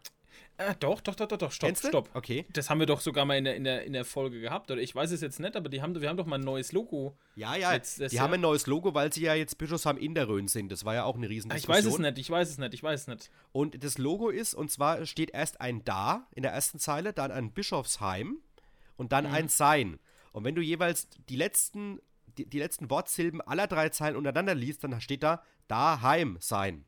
Äh, doch, doch, doch, doch, doch, stopp, Kennst stopp. Okay. Das haben wir doch sogar mal in der, in der, in der Folge gehabt. Oder ich weiß es jetzt nicht, aber die haben, wir haben doch mal ein neues Logo. Ja, ja, die Jahr. haben ein neues Logo, weil sie ja jetzt Bischofsheim in der Rhön sind. Das war ja auch eine riesen Diskussion. Ich weiß es nicht, ich weiß es nicht, ich weiß es nicht. Und das Logo ist, und zwar steht erst ein Da in der ersten Zeile, dann ein Bischofsheim und dann mhm. ein Sein. Und wenn du jeweils die letzten, die, die letzten Wortsilben aller drei Zeilen untereinander liest, dann steht da Daheim sein.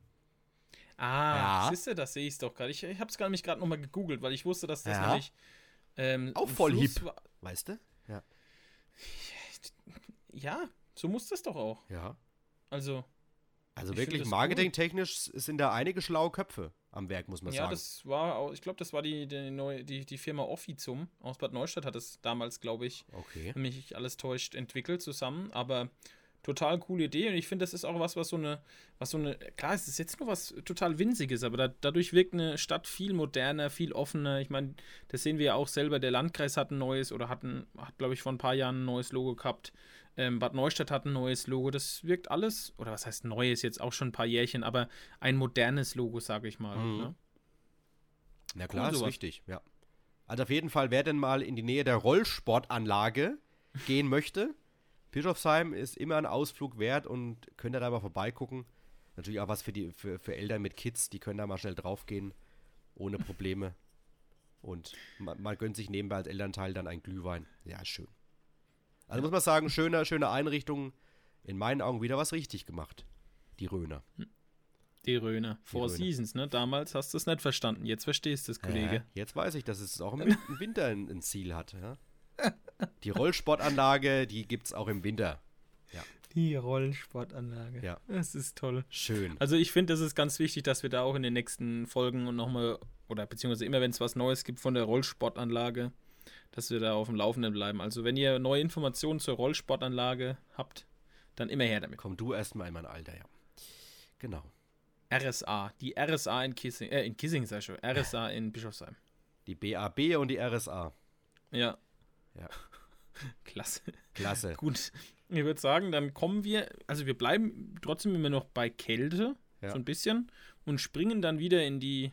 Ah, ja. siehst du, das sehe ich doch gerade. Ich, ich habe es nämlich gerade nochmal gegoogelt, weil ich wusste, dass das ja. nämlich. Ähm, Auch voll hip. War. Weißt du? Ja. Ja, so muss das doch auch. Ja. Also. Also wirklich marketingtechnisch sind da einige schlaue Köpfe am Werk, muss man ja, sagen. Ja, das war, ich glaube, das war die, die, neue, die, die Firma Offizum aus Bad Neustadt, hat es damals, glaube ich, okay. wenn mich alles täuscht, entwickelt zusammen. Aber total coole Idee und ich finde, das ist auch was, was so eine, was so eine, klar, es ist jetzt nur was total Winziges, aber da, dadurch wirkt eine Stadt viel moderner, viel offener. Ich meine, das sehen wir ja auch selber. Der Landkreis hat ein neues oder hat, ein, hat glaube ich, vor ein paar Jahren ein neues Logo gehabt. Ähm, Bad Neustadt hat ein neues Logo. Das wirkt alles, oder was heißt neues, jetzt auch schon ein paar Jährchen, aber ein modernes Logo, sage ich mal. Mhm. Ne? Na klar, cool, ist richtig, ja. Also auf jeden Fall, wer denn mal in die Nähe der Rollsportanlage gehen möchte, Bischofsheim ist immer ein Ausflug wert und könnt ihr da mal vorbeigucken. Natürlich auch was für, die, für, für Eltern mit Kids, die können da mal schnell draufgehen, ohne Probleme. Und man, man gönnt sich nebenbei als Elternteil dann ein Glühwein. Ja, schön. Also ja. muss man sagen, schöne, schöne Einrichtung. In meinen Augen wieder was richtig gemacht. Die Röner. Die Röner. Four Seasons, ne? Damals hast du es nicht verstanden. Jetzt verstehst du es, Kollege. Äh, jetzt weiß ich, dass es auch im, Winter ein, ein Ziel hat, ja. Die Rollsportanlage, die gibt es auch im Winter. Ja. Die Rollsportanlage. Ja. Das ist toll. Schön. Also ich finde, das ist ganz wichtig, dass wir da auch in den nächsten Folgen und nochmal, oder beziehungsweise immer, wenn es was Neues gibt von der Rollsportanlage, dass wir da auf dem Laufenden bleiben. Also wenn ihr neue Informationen zur Rollsportanlage habt, dann immer her damit. Komm du erstmal in mein Alter, ja. Genau. RSA. Die RSA in Kissing, äh, in Kissing, sag ich schon. RSA in Bischofsheim. Die BAB und die RSA. Ja. Ja. Klasse. Klasse. Gut. Ich würde sagen, dann kommen wir, also wir bleiben trotzdem immer noch bei Kälte, ja. so ein bisschen, und springen dann wieder in die,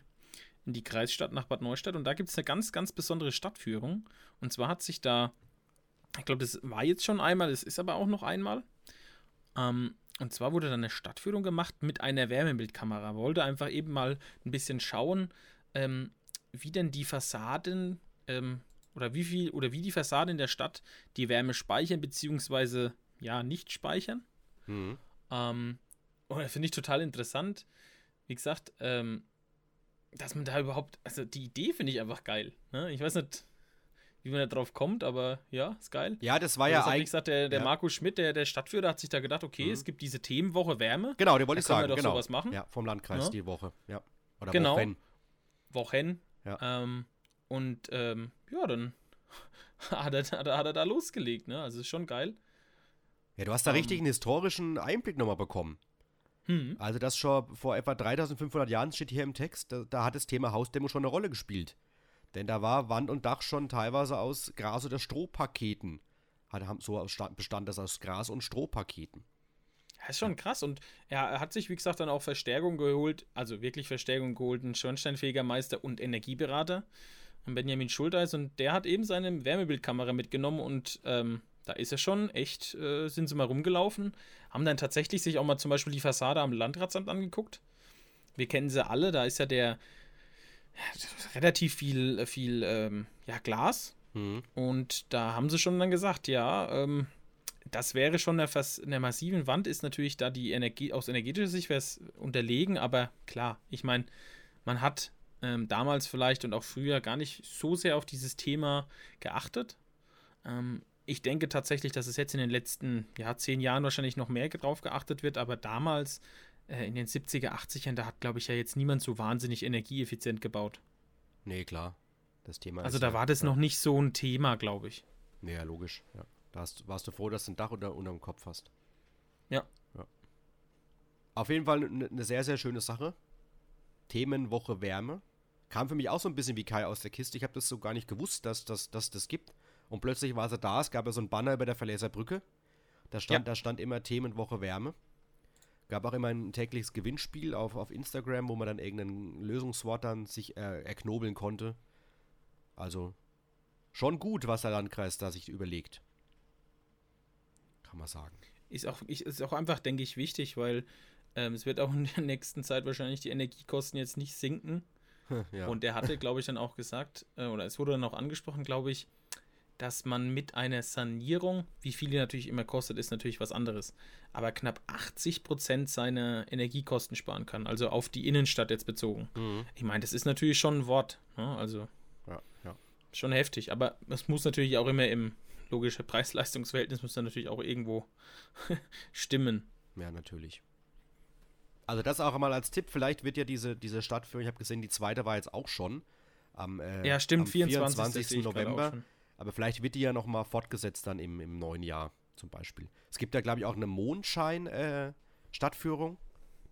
in die Kreisstadt nach Bad Neustadt. Und da gibt es eine ganz, ganz besondere Stadtführung. Und zwar hat sich da, ich glaube, das war jetzt schon einmal, es ist aber auch noch einmal. Ähm, und zwar wurde da eine Stadtführung gemacht mit einer Wärmebildkamera. Wollte einfach eben mal ein bisschen schauen, ähm, wie denn die Fassaden ähm, oder wie viel oder wie die Fassaden in der Stadt die Wärme speichern beziehungsweise ja nicht speichern. Mhm. Ähm, und das finde ich total interessant. Wie gesagt, ähm, dass man da überhaupt, also die Idee finde ich einfach geil. Ne? Ich weiß nicht, wie man da drauf kommt, aber ja, ist geil. Ja, das war also ja eigentlich. gesagt, der, der ja. Markus Schmidt, der, der Stadtführer, hat sich da gedacht, okay, mhm. es gibt diese Themenwoche Wärme. Genau, die wollte ich sagen. Wir doch genau. sowas machen. Ja, vom Landkreis ja. die Woche. Ja. Oder genau. Wochen. Wochen. Ja. Ähm, und ähm, ja, dann hat, er, hat, er, hat er da losgelegt, ne? Also ist schon geil. Ja, du hast da um, richtig einen historischen Einblick nochmal bekommen. Hm. Also das schon vor etwa 3500 Jahren steht hier im Text, da, da, hat das Thema Hausdämmung schon eine Rolle gespielt. Denn da war Wand und Dach schon teilweise aus Gras- oder Strohpaketen. Hat, so bestand das aus Gras- und Strohpaketen. Das ist schon krass. Und er hat sich, wie gesagt, dann auch Verstärkung geholt, also wirklich Verstärkung geholt, ein Schornsteinfegermeister und Energieberater. Benjamin Schulteis und der hat eben seine Wärmebildkamera mitgenommen und ähm, Da ist er schon echt, äh, sind sie mal rumgelaufen, haben dann tatsächlich sich auch mal zum Beispiel die Fassade am Landratsamt angeguckt. Wir kennen sie alle, da ist ja der relativ viel, viel ähm, ja, Glas. Mhm. Und da haben sie schon dann gesagt, ja, ähm, das wäre schon eine, eine massiven Wand, ist natürlich da die Energie, aus energetischer Sicht wäre es unterlegen, aber klar, ich meine, man hat ähm, damals vielleicht und auch früher gar nicht so sehr auf dieses Thema geachtet. Ähm, ich denke tatsächlich, dass es jetzt in den letzten ja, zehn Jahren wahrscheinlich noch mehr drauf geachtet wird, aber damals äh, in den 70er, 80ern, da hat, glaube ich, ja jetzt niemand so wahnsinnig energieeffizient gebaut. Nee, klar. Das Thema Also da ja, war das ja. noch nicht so ein Thema, glaube ich. Nee, ja, logisch. Ja. Da hast, warst du froh, dass du ein Dach unter, unterm Kopf hast. Ja. ja. Auf jeden Fall eine ne sehr, sehr schöne Sache. Themenwoche Wärme. Kam für mich auch so ein bisschen wie Kai aus der Kiste. Ich habe das so gar nicht gewusst, dass das dass, das gibt. Und plötzlich war sie da. Es gab ja so ein Banner über der Verleser Brücke. Da stand, ja. da stand immer Themenwoche Wärme. Gab auch immer ein tägliches Gewinnspiel auf, auf Instagram, wo man dann irgendein Lösungswort dann sich äh, erknobeln konnte. Also schon gut, was der Landkreis da sich überlegt kann man sagen. Ist auch, ist auch einfach, denke ich, wichtig, weil ähm, es wird auch in der nächsten Zeit wahrscheinlich die Energiekosten jetzt nicht sinken. ja. Und er hatte, glaube ich, dann auch gesagt, äh, oder es wurde dann auch angesprochen, glaube ich, dass man mit einer Sanierung, wie viel die natürlich immer kostet, ist natürlich was anderes, aber knapp 80 Prozent seiner Energiekosten sparen kann, also auf die Innenstadt jetzt bezogen. Mhm. Ich meine, das ist natürlich schon ein Wort, ne? also ja, ja. schon heftig, aber es muss natürlich auch immer im logische Preis-Leistungs-Verhältnis muss dann natürlich auch irgendwo stimmen. Ja, natürlich. Also das auch mal als Tipp, vielleicht wird ja diese, diese Stadtführung, ich habe gesehen, die zweite war jetzt auch schon am, äh, ja, stimmt, am 24. 24. November. Aber vielleicht wird die ja nochmal fortgesetzt dann im, im neuen Jahr zum Beispiel. Es gibt ja, glaube ich, auch eine Mondschein-Stadtführung, äh,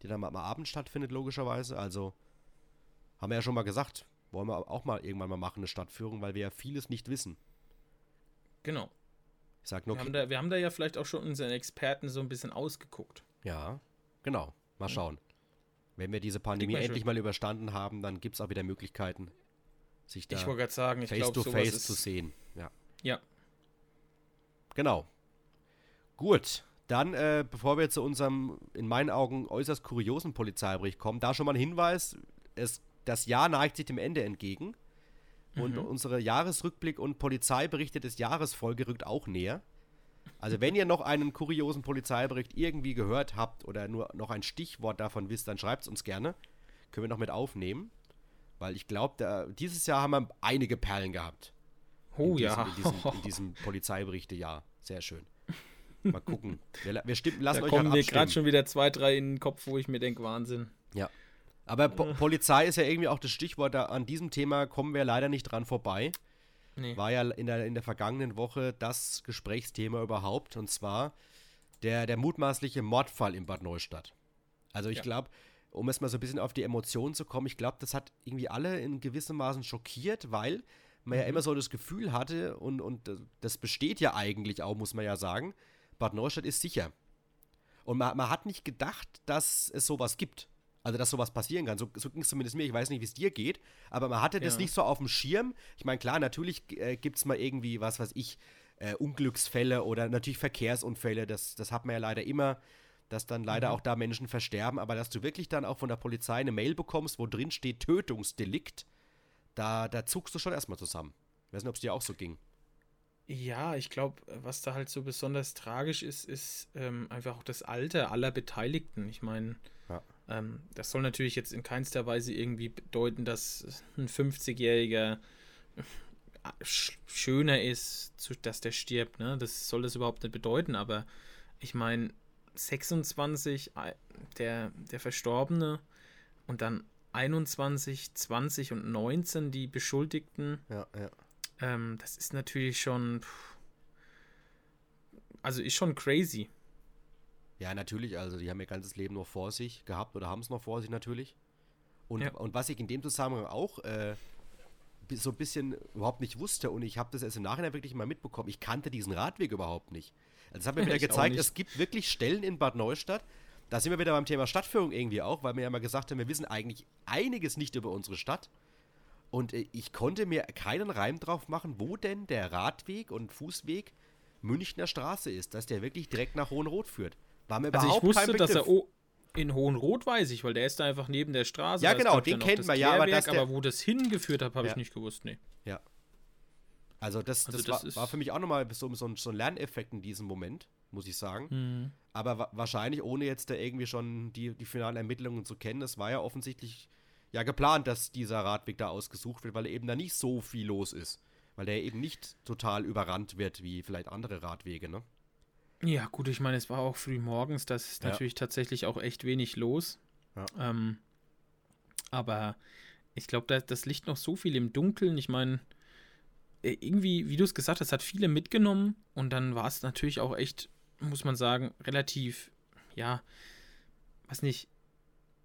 die dann mal am Abend stattfindet, logischerweise. Also haben wir ja schon mal gesagt, wollen wir auch mal irgendwann mal machen, eine Stadtführung, weil wir ja vieles nicht wissen. Genau. Ich sag nur, wir, haben da, wir haben da ja vielleicht auch schon unseren Experten so ein bisschen ausgeguckt. Ja, genau. Mal schauen. Wenn wir diese Pandemie endlich mal überstanden haben, dann gibt es auch wieder Möglichkeiten, sich da sagen, face glaub, to face zu sehen. Ja. Ja. Genau. Gut. Dann, äh, bevor wir zu unserem, in meinen Augen, äußerst kuriosen Polizeibericht kommen, da schon mal ein Hinweis: es, Das Jahr neigt sich dem Ende entgegen. Und mhm. unsere Jahresrückblick und Polizeiberichte des Jahresfolge rückt auch näher. Also wenn ihr noch einen kuriosen Polizeibericht irgendwie gehört habt oder nur noch ein Stichwort davon wisst, dann schreibt es uns gerne. Können wir noch mit aufnehmen. Weil ich glaube, dieses Jahr haben wir einige Perlen gehabt. Oh in diesem, ja. In diesem, in diesem Polizeiberichte-Jahr. Sehr schön. Mal gucken. Wir, wir stimmen, lassen da euch kommen mir gerade schon wieder zwei, drei in den Kopf, wo ich mir denke, Wahnsinn. Ja. Aber po Polizei ist ja irgendwie auch das Stichwort. Da, an diesem Thema kommen wir leider nicht dran vorbei. Nee. War ja in der, in der vergangenen Woche das Gesprächsthema überhaupt. Und zwar der, der mutmaßliche Mordfall in Bad Neustadt. Also ich ja. glaube, um es mal so ein bisschen auf die Emotionen zu kommen, ich glaube, das hat irgendwie alle in gewissem Maßen schockiert, weil man mhm. ja immer so das Gefühl hatte, und, und das besteht ja eigentlich auch, muss man ja sagen, Bad Neustadt ist sicher. Und man, man hat nicht gedacht, dass es sowas gibt. Also, dass sowas passieren kann. So, so ging es zumindest mir. Ich weiß nicht, wie es dir geht. Aber man hatte das ja. nicht so auf dem Schirm. Ich meine, klar, natürlich äh, gibt es mal irgendwie, was weiß ich, äh, Unglücksfälle oder natürlich Verkehrsunfälle. Das, das hat man ja leider immer, dass dann leider mhm. auch da Menschen versterben. Aber dass du wirklich dann auch von der Polizei eine Mail bekommst, wo drin steht Tötungsdelikt, da, da zuckst du schon erstmal zusammen. Ich weiß nicht, ob es dir auch so ging. Ja, ich glaube, was da halt so besonders tragisch ist, ist ähm, einfach auch das Alter aller Beteiligten. Ich meine, ja. Ähm, das soll natürlich jetzt in keinster Weise irgendwie bedeuten, dass ein 50-Jähriger schöner ist, dass der stirbt. Ne? Das soll das überhaupt nicht bedeuten, aber ich meine, 26, der, der Verstorbene und dann 21, 20 und 19 die Beschuldigten. Ja, ja. Ähm, das ist natürlich schon. Also ist schon crazy. Ja, natürlich. Also, die haben ihr ganzes Leben noch vor sich gehabt oder haben es noch vor sich natürlich. Und, ja. und was ich in dem Zusammenhang auch äh, so ein bisschen überhaupt nicht wusste und ich habe das erst im Nachhinein wirklich mal mitbekommen, ich kannte diesen Radweg überhaupt nicht. Also, das hat mir wieder gezeigt, es gibt wirklich Stellen in Bad Neustadt, da sind wir wieder beim Thema Stadtführung irgendwie auch, weil wir ja mal gesagt haben, wir wissen eigentlich einiges nicht über unsere Stadt. Und äh, ich konnte mir keinen Reim drauf machen, wo denn der Radweg und Fußweg Münchner Straße ist, dass der wirklich direkt nach Hohenrot führt. War mir also überhaupt ich wusste, dass er oh, in Hohenrot weiß ich, weil der ist da einfach neben der Straße. Ja, genau, den kennt man ja, aber, das aber wo das hingeführt hat, habe ja. ich nicht gewusst, nee. Ja. Also das, also das, das war, war, für mich auch nochmal so, so, so ein Lerneffekt in diesem Moment, muss ich sagen. Mhm. Aber wa wahrscheinlich, ohne jetzt da irgendwie schon die, die finalen Ermittlungen zu kennen, es war ja offensichtlich ja geplant, dass dieser Radweg da ausgesucht wird, weil eben da nicht so viel los ist. Weil der eben nicht total überrannt wird wie vielleicht andere Radwege, ne? Ja, gut, ich meine, es war auch früh morgens, da ist ja. natürlich tatsächlich auch echt wenig los. Ja. Ähm, aber ich glaube, da, das liegt noch so viel im Dunkeln. Ich meine, äh, irgendwie, wie du es gesagt hast, hat viele mitgenommen und dann war es natürlich auch echt, muss man sagen, relativ, ja, weiß nicht,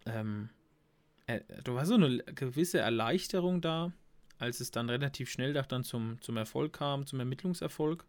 ähm, äh, da war so eine gewisse Erleichterung da, als es dann relativ schnell dann zum, zum Erfolg kam, zum Ermittlungserfolg.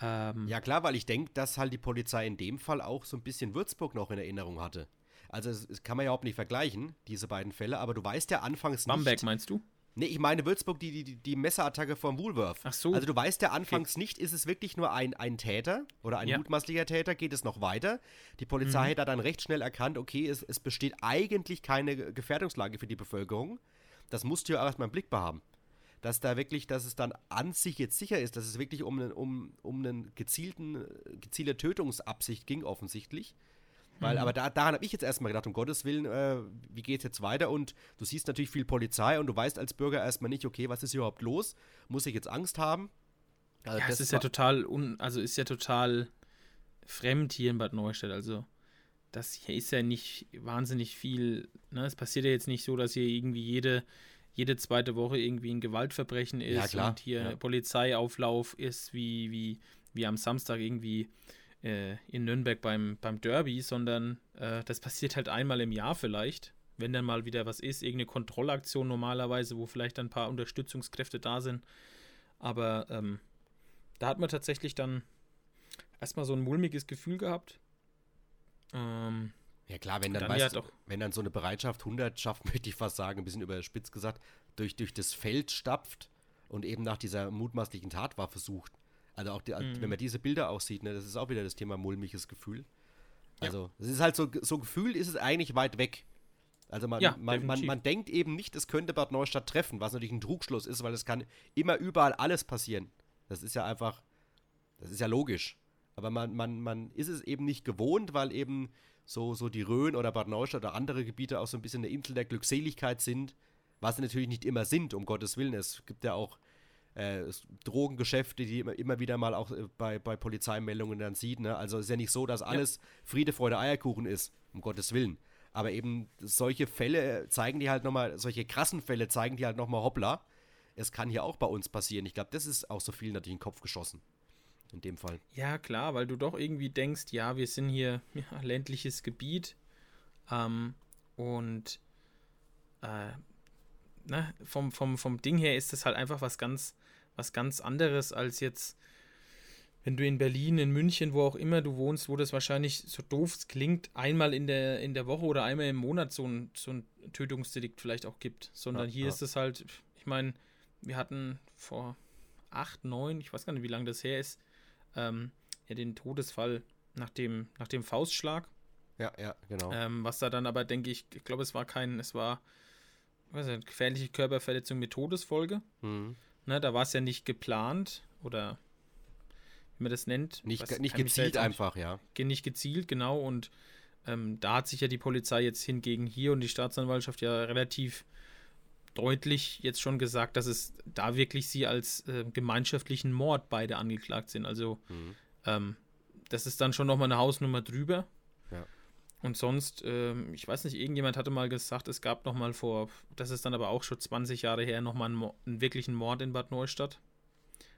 Ähm, ja, klar, weil ich denke, dass halt die Polizei in dem Fall auch so ein bisschen Würzburg noch in Erinnerung hatte. Also, das kann man ja überhaupt nicht vergleichen, diese beiden Fälle, aber du weißt ja anfangs Bamberg, nicht. Bamberg meinst du? Nee, ich meine Würzburg, die, die, die Messerattacke vom Woolworth. Ach so. Also du weißt ja anfangs okay. nicht, ist es wirklich nur ein, ein Täter oder ein ja. mutmaßlicher Täter, geht es noch weiter. Die Polizei mhm. hat dann recht schnell erkannt, okay, es, es besteht eigentlich keine Gefährdungslage für die Bevölkerung. Das musst du ja erstmal im Blick behaben dass da wirklich, dass es dann an sich jetzt sicher ist, dass es wirklich um einen, um, um einen gezielten, gezielte Tötungsabsicht ging, offensichtlich. Weil, mhm. aber da, daran habe ich jetzt erstmal gedacht, um Gottes Willen, äh, wie geht es jetzt weiter? Und du siehst natürlich viel Polizei und du weißt als Bürger erstmal nicht, okay, was ist hier überhaupt los? Muss ich jetzt Angst haben? Also ja, es ist ja total, un, also ist ja total fremd hier in Bad Neustadt. Also, das hier ist ja nicht wahnsinnig viel. Ne? Es passiert ja jetzt nicht so, dass hier irgendwie jede jede zweite Woche irgendwie ein Gewaltverbrechen ist ja, und hier ja. Polizeiauflauf ist, wie, wie, wie am Samstag irgendwie äh, in Nürnberg beim, beim Derby, sondern äh, das passiert halt einmal im Jahr vielleicht, wenn dann mal wieder was ist, irgendeine Kontrollaktion normalerweise, wo vielleicht ein paar Unterstützungskräfte da sind. Aber ähm, da hat man tatsächlich dann erstmal so ein mulmiges Gefühl gehabt. Ähm, ja klar, wenn dann, dann weißt, ja wenn dann so eine Bereitschaft Hundertschaft, möchte ich fast sagen, ein bisschen überspitzt gesagt, durch, durch das Feld stapft und eben nach dieser mutmaßlichen Tatwaffe sucht. Also auch, die, mhm. wenn man diese Bilder auch sieht, ne, das ist auch wieder das Thema mulmiges Gefühl. Also, es ja. ist halt so, so Gefühl ist es eigentlich weit weg. Also man, ja, man, man, man, denkt eben nicht, es könnte Bad Neustadt treffen, was natürlich ein Trugschluss ist, weil es kann immer überall alles passieren. Das ist ja einfach, das ist ja logisch. Aber man, man, man ist es eben nicht gewohnt, weil eben so, so die Rhön oder Bad Neustadt oder andere Gebiete auch so ein bisschen eine Insel der Glückseligkeit sind, was sie natürlich nicht immer sind, um Gottes Willen. Es gibt ja auch äh, Drogengeschäfte, die immer, immer wieder mal auch äh, bei, bei Polizeimeldungen dann sieht. Ne? Also es ist ja nicht so, dass alles ja. Friede, Freude, Eierkuchen ist, um Gottes Willen. Aber eben solche Fälle zeigen die halt nochmal, solche krassen Fälle zeigen die halt nochmal, hoppla, es kann hier auch bei uns passieren. Ich glaube, das ist auch so viel natürlich in den Kopf geschossen in dem Fall. Ja, klar, weil du doch irgendwie denkst, ja, wir sind hier ja, ländliches Gebiet ähm, und äh, ne, vom, vom, vom Ding her ist das halt einfach was ganz, was ganz anderes als jetzt, wenn du in Berlin, in München, wo auch immer du wohnst, wo das wahrscheinlich so doof klingt, einmal in der, in der Woche oder einmal im Monat so ein, so ein Tötungsdelikt vielleicht auch gibt. Sondern ja, hier ja. ist es halt, ich meine, wir hatten vor acht, neun, ich weiß gar nicht, wie lange das her ist, ähm, ja, den Todesfall nach dem, nach dem Faustschlag. Ja, ja, genau. Ähm, was da dann aber, denke ich, ich glaube, es war kein, es war, was nicht, gefährliche Körperverletzung mit Todesfolge. Mhm. Ne, da war es ja nicht geplant oder wie man das nennt. Nicht, was, nicht gezielt einfach, ja. Nicht gezielt, genau. Und ähm, da hat sich ja die Polizei jetzt hingegen hier und die Staatsanwaltschaft ja relativ deutlich jetzt schon gesagt, dass es da wirklich sie als äh, gemeinschaftlichen Mord beide angeklagt sind. Also mhm. ähm, das ist dann schon nochmal eine Hausnummer drüber. Ja. Und sonst, ähm, ich weiß nicht, irgendjemand hatte mal gesagt, es gab nochmal vor, das ist dann aber auch schon 20 Jahre her, nochmal einen, einen wirklichen Mord in Bad Neustadt.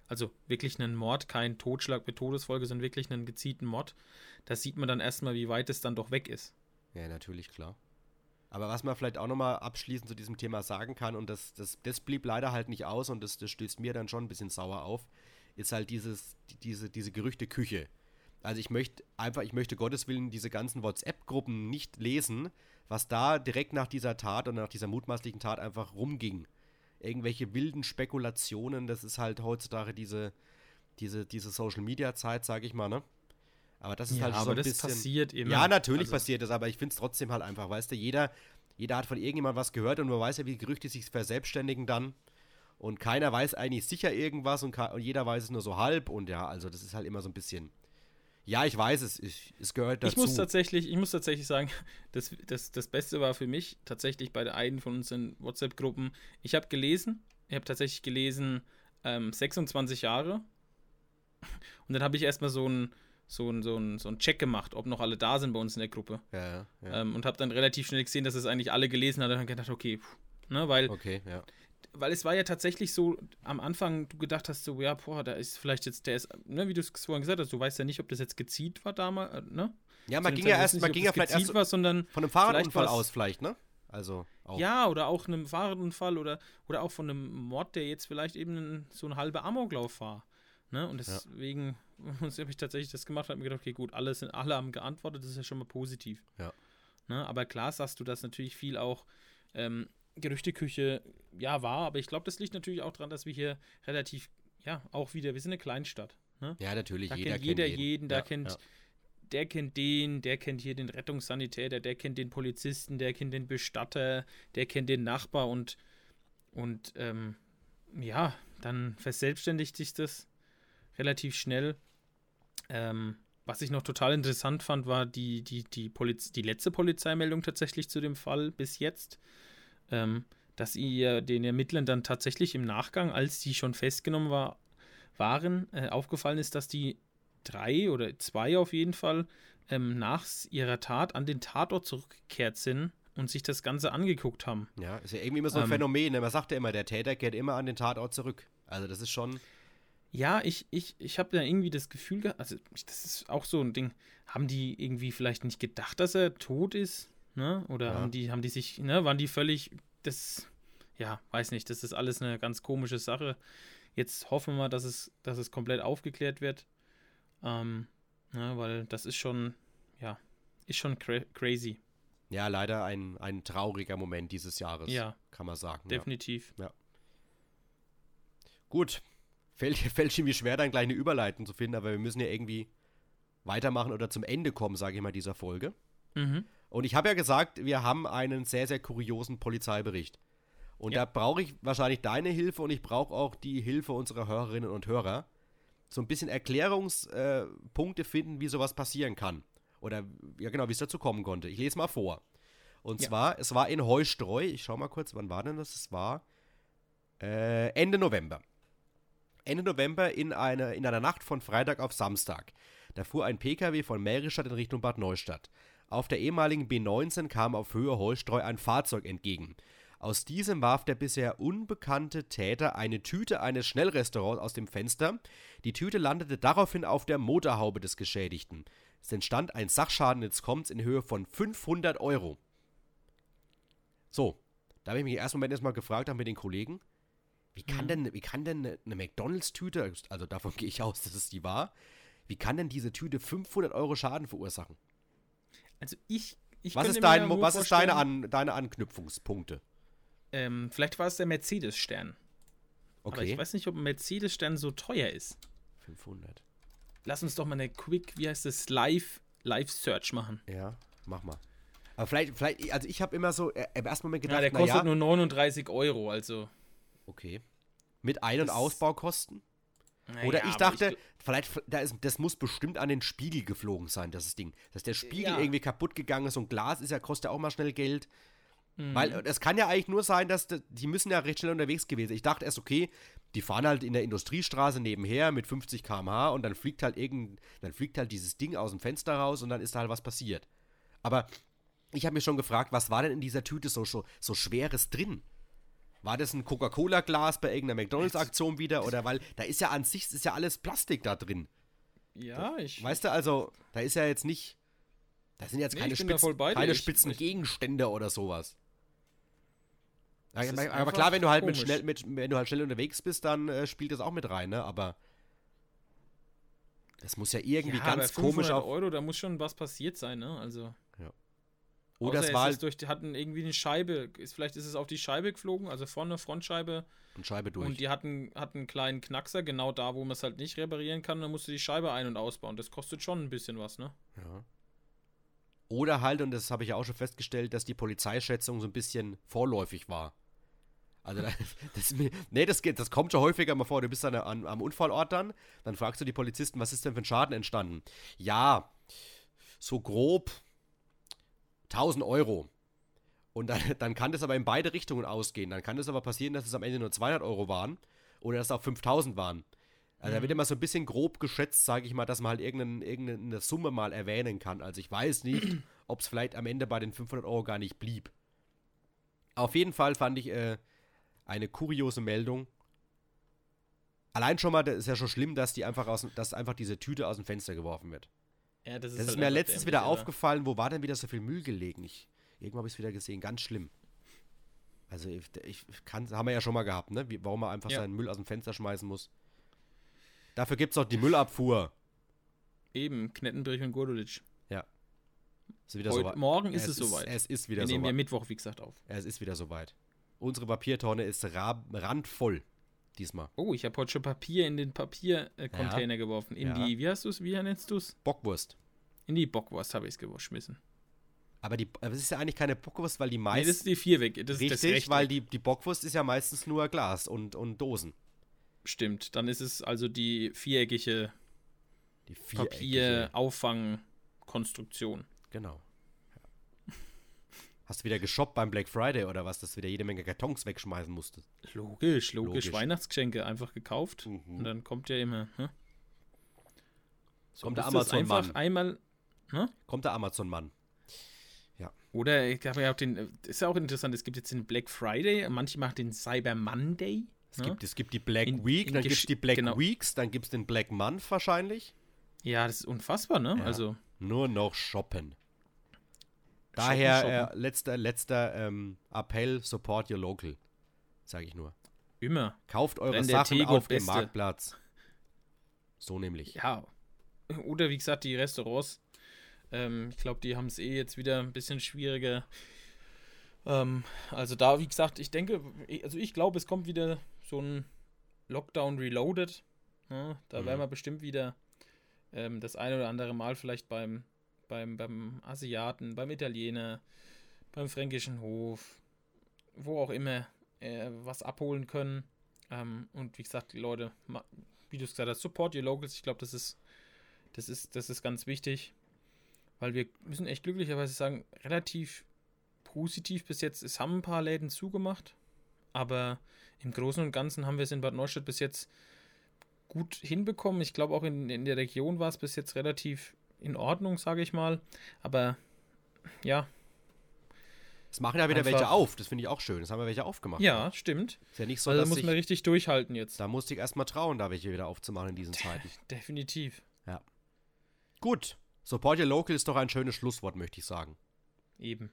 Also wirklich einen Mord, kein Totschlag mit Todesfolge, sondern wirklich einen gezielten Mord. Da sieht man dann erstmal, wie weit es dann doch weg ist. Ja, natürlich, klar. Aber was man vielleicht auch nochmal abschließend zu diesem Thema sagen kann, und das, das, das blieb leider halt nicht aus und das, das stößt mir dann schon ein bisschen sauer auf, ist halt dieses, diese, diese Gerüchteküche. Also ich möchte einfach, ich möchte Gottes Willen diese ganzen WhatsApp-Gruppen nicht lesen, was da direkt nach dieser Tat und nach dieser mutmaßlichen Tat einfach rumging. Irgendwelche wilden Spekulationen, das ist halt heutzutage diese, diese, diese Social-Media-Zeit, sage ich mal, ne? Aber das ist ja, halt aber so ein das bisschen. passiert immer. Ja, natürlich Also- passiert das, aber ich finde es trotzdem halt einfach, weißt du, jeder, jeder hat von irgendjemandem was gehört und man weiß ja, wie Gerüchte sich verselbstständigen dann. Und keiner weiß eigentlich sicher irgendwas und, und jeder weiß es nur so halb und ja, also das ist halt immer so ein bisschen. Ja, ich weiß es, ich, es gehört dazu. Ich muss tatsächlich, ich muss tatsächlich sagen, das, das, das Beste war für mich tatsächlich bei der einen von unseren WhatsApp-Gruppen. Ich habe gelesen, ich habe tatsächlich gelesen, ähm, 26 Jahre. Und dann habe ich erstmal so einen so ein, so ein, so ein Check gemacht, ob noch alle da sind bei uns in der Gruppe. ja, ja, ja. Ähm, und habe dann relativ schnell gesehen, dass es eigentlich alle gelesen hat und dann gedacht, okay, pff, ne, weil Okay, ja. weil es war ja tatsächlich so, am Anfang du gedacht hast, so, ja, boah, da ist vielleicht jetzt, der ist, ne, wie du es vorhin gesagt hast, du weißt ja nicht, ob das jetzt gezielt war damals, äh, ne? Ja, man ging ja erst, nicht, man ging ja vielleicht erst war, sondern von einem Fahrradunfall aus, vielleicht, ne? Also auch. ja, oder auch einem Fahrradunfall oder, oder auch von einem Mord, der jetzt vielleicht eben so ein halber Amoklauf war. Ne? Und deswegen habe ich tatsächlich das gemacht und habe mir gedacht, okay, gut, alle, sind, alle haben geantwortet, das ist ja schon mal positiv. Ja. Ne? Aber klar sagst du, dass natürlich viel auch ähm, Gerüchteküche ja war, aber ich glaube, das liegt natürlich auch daran, dass wir hier relativ, ja, auch wieder, wir sind eine Kleinstadt. Ne? Ja, natürlich, Da jeder kennt jeder jeden. jeden, da Ja, kennt, ja. der kennt den, der kennt hier den Rettungssanitäter, der kennt den Polizisten, der kennt den Bestatter, der kennt den Nachbar und, und ähm, ja, dann verselbstständigt sich das relativ schnell. Ähm, was ich noch total interessant fand, war die, die, die, Poliz die letzte Polizeimeldung tatsächlich zu dem Fall bis jetzt. Ähm, dass ihr den Ermittlern dann tatsächlich im Nachgang, als die schon festgenommen war, waren, äh, aufgefallen ist, dass die drei oder zwei auf jeden Fall ähm, nach ihrer Tat an den Tatort zurückgekehrt sind und sich das Ganze angeguckt haben. Ja, ist ja irgendwie immer so ein Ähm, Phänomen. Ne? Man sagt ja immer, der Täter kehrt immer an den Tatort zurück. Also das ist schon. Ja, ich, ich, ich habe da irgendwie das Gefühl gehabt, also das ist auch so ein Ding, haben die irgendwie vielleicht nicht gedacht, dass er tot ist, ne? Oder Ja. haben die, haben die sich, ne, waren die völlig, das, ja, weiß nicht, das ist alles eine ganz komische Sache. Jetzt hoffen wir, dass es, dass es komplett aufgeklärt wird. Ähm, ne, weil das ist schon, ja, ist schon cra crazy. Ja, leider ein, ein trauriger Moment dieses Jahres. Ja. Kann man sagen. Ja. Definitiv. Gut. Fällt, fällt irgendwie schwer, dann gleich eine Überleitung zu finden, aber wir müssen ja irgendwie weitermachen oder zum Ende kommen, sage ich mal, dieser Folge. Mhm. Und ich habe ja gesagt, wir haben einen sehr, sehr kuriosen Polizeibericht. Und Ja. da brauche ich wahrscheinlich deine Hilfe und ich brauche auch die Hilfe unserer Hörerinnen und Hörer. So ein bisschen Erklärungspunkte Punkte finden, wie sowas passieren kann. Oder, ja genau, wie es dazu kommen konnte. Ich lese mal vor. Und Ja. zwar, es war in Heustreu, ich schau mal kurz, wann war denn das? Es war äh, Ende November. Ende November in, eine, in einer Nacht von Freitag auf Samstag. Da fuhr ein PKW von Mähristadt in Richtung Bad Neustadt. Auf der ehemaligen B19 kam auf Höhe Heustreu ein Fahrzeug entgegen. Aus diesem warf der bisher unbekannte Täter eine Tüte eines Schnellrestaurants aus dem Fenster. Die Tüte landete daraufhin auf der Motorhaube des Geschädigten. Es entstand ein Sachschaden, jetzt kommt's, in Höhe von 500 Euro. So, da habe ich mich im ersten Moment erstmal gefragt, auch mit den Kollegen, wie kann denn, wie kann denn eine, eine McDonalds-Tüte, also davon gehe ich aus, dass es die war, wie kann denn diese Tüte 500 Euro Schaden verursachen? Also ich, ich Was ist, dein, ja was ist deine, An, deine Anknüpfungspunkte? Ähm, vielleicht war es der Mercedes-Stern. Aber Okay. ich weiß nicht, ob ein Mercedes-Stern so teuer ist. 500. Lass uns doch mal eine Quick, wie heißt das, Live, Live-Search machen. Ja, mach mal. Aber vielleicht, vielleicht also ich habe immer so äh, im ersten Moment Ja, gedacht, der na kostet ja, nur 39 Euro, also. okay. Mit Ein- und Das- Ausbaukosten? naja, Oder ich dachte, vielleicht, da ist, das muss bestimmt an den Spiegel geflogen sein, das Ding. Dass der Spiegel Ja. irgendwie kaputt gegangen ist und Glas ist ja, kostet ja auch mal schnell Geld. Mhm. Weil äh, es kann ja eigentlich nur sein, dass die müssen ja recht schnell unterwegs gewesen. Ich dachte erst, okay, die fahren halt in der Industriestraße nebenher mit 50 km/h und dann fliegt halt irgend, dann fliegt halt dieses Ding aus dem Fenster raus und dann ist da halt was passiert. Aber ich habe mich schon gefragt, was war denn in dieser Tüte so, so, so Schweres drin? War das ein Coca-Cola-Glas bei irgendeiner McDonalds-Aktion wieder? Oder weil da ist ja an sich ist ja alles Plastik da drin. Ja, ich. Weißt du, also, da ist ja jetzt nicht. Da sind jetzt Nee, keine, Spitzen, keine Ich- spitzen ich- Gegenstände oder sowas. Aber, klar, wenn du halt mit schnell, mit, wenn du halt schnell unterwegs bist, dann äh, spielt das auch mit rein, ne? Aber das muss ja irgendwie ja, ganz 500 komisch auf. Euro, da muss schon was passiert sein, ne? Also. Oder es war halt durch, die hatten irgendwie eine Scheibe, ist, vielleicht ist es auf die Scheibe geflogen, also vorne Frontscheibe. Und Scheibe durch. Und die hatten, hatten einen kleinen Knackser, genau da, wo man es halt nicht reparieren kann, dann musst du die Scheibe ein- und ausbauen. Das kostet schon ein bisschen was, ne? Ja. Oder halt, und das habe ich ja auch schon festgestellt, dass die Polizeischätzung so ein bisschen vorläufig war. Also, das, nee, das, geht, das kommt schon häufiger mal vor. Du bist dann an, am Unfallort dann, dann fragst du die Polizisten, was ist denn für ein Schaden entstanden? Ja, so grob 1000 Euro. Und dann, dann kann das aber in beide Richtungen ausgehen. Dann kann es aber passieren, dass es am Ende nur 200 Euro waren oder dass es auch 5000 waren. Also mhm. da wird immer so ein bisschen grob geschätzt, sage ich mal, dass man halt irgendeine, irgendeine Summe mal erwähnen kann. Also ich weiß nicht, ob es vielleicht am Ende bei den 500 Euro gar nicht blieb. Auf jeden Fall fand ich äh, eine kuriose Meldung. Allein schon mal, das ist ja schon schlimm, dass die einfach aus, dass einfach diese Tüte aus dem Fenster geworfen wird. Ja, das ist, das ist halt mir letztens wieder aufgefallen, wo war denn wieder so viel Müll gelegen? Ich, irgendwann habe ich es wieder gesehen, ganz schlimm. Also ich, ich kann, haben wir ja schon mal gehabt, ne? Wie, warum man einfach ja. seinen Müll aus dem Fenster schmeißen muss. Dafür gibt es auch die Müllabfuhr. Eben, Knettenbrich und Gordulitsch. Ja. Ist wieder Heute, Morgen ist es, es soweit. Es ist wieder soweit. Wir nehmen ja Mittwoch, wie gesagt, auf. Es ist wieder soweit. Unsere Papiertonne ist randvoll diesmal. Oh, ich habe heute schon Papier in den Papiercontainer ja. geworfen. In ja. die, wie hast du es, wie nennst du es? Bockwurst. In die Bockwurst habe ich es geschmissen. Aber die, aber es ist ja eigentlich keine Bockwurst, weil die meisten. Nee, das ist die Vierweg. Das richtig, ist das weil die, die Bockwurst ist ja meistens nur Glas und, und Dosen. Stimmt, dann ist es also die viereckige, die viereckige. Papierauffangkonstruktion. Genau. Hast du wieder geshoppt beim Black Friday oder was, dass du wieder jede Menge Kartons wegschmeißen musstest? Logisch, logisch. logisch. Weihnachtsgeschenke einfach gekauft. Mhm. Und dann kommt ja immer. Ne? So kommt der Amazon-Mann. einmal. Ne? Kommt der Amazon-Mann. Ja. Oder ich habe ja auch den. Ist ja auch interessant, es gibt jetzt den Black Friday, manche machen den Cyber Monday. Es, ne? gibt, es gibt die Black in, Week, in dann gibt es die Black genau. Weeks, dann gibt es den Black Month wahrscheinlich. Ja, das ist unfassbar, ne? Ja. Also. Nur noch shoppen. Daher äh, letzter, letzter ähm, Appell, support your local. Sage ich nur. Immer. Kauft eure Sachen Tego auf dem Marktplatz. So nämlich. Ja. Oder wie gesagt, die Restaurants. Ähm, ich glaube, die haben es eh jetzt wieder ein bisschen schwieriger. Ähm, also da, wie gesagt, ich denke, also ich glaube, es kommt wieder so ein Lockdown Reloaded. Ja, ne? da mhm. werden wir bestimmt wieder ähm, das eine oder andere Mal vielleicht beim beim, beim Asiaten, beim Italiener, beim fränkischen Hof, wo auch immer äh, was abholen können. Ähm, und wie gesagt, die Leute, wie du es gesagt hast, support your locals. Ich glaube, das ist, das ist, das ist ganz wichtig, weil wir müssen echt glücklicherweise sagen, relativ positiv bis jetzt. Es haben ein paar Läden zugemacht, aber im Großen und Ganzen haben wir es in Bad Neustadt bis jetzt gut hinbekommen. Ich glaube, auch in, in der Region war es bis jetzt relativ in Ordnung, sage ich mal. Aber ja. Es machen ja wieder welche auf, das finde ich auch schön. Das haben wir welche aufgemacht. Ja, ja. stimmt. Ist ja nicht so, also da muss man richtig durchhalten jetzt. Da musste ich erstmal trauen, da welche wieder aufzumachen in diesen Zeiten. Definitiv. Ja. Gut. Support Your Local ist doch ein schönes Schlusswort, möchte ich sagen. Eben.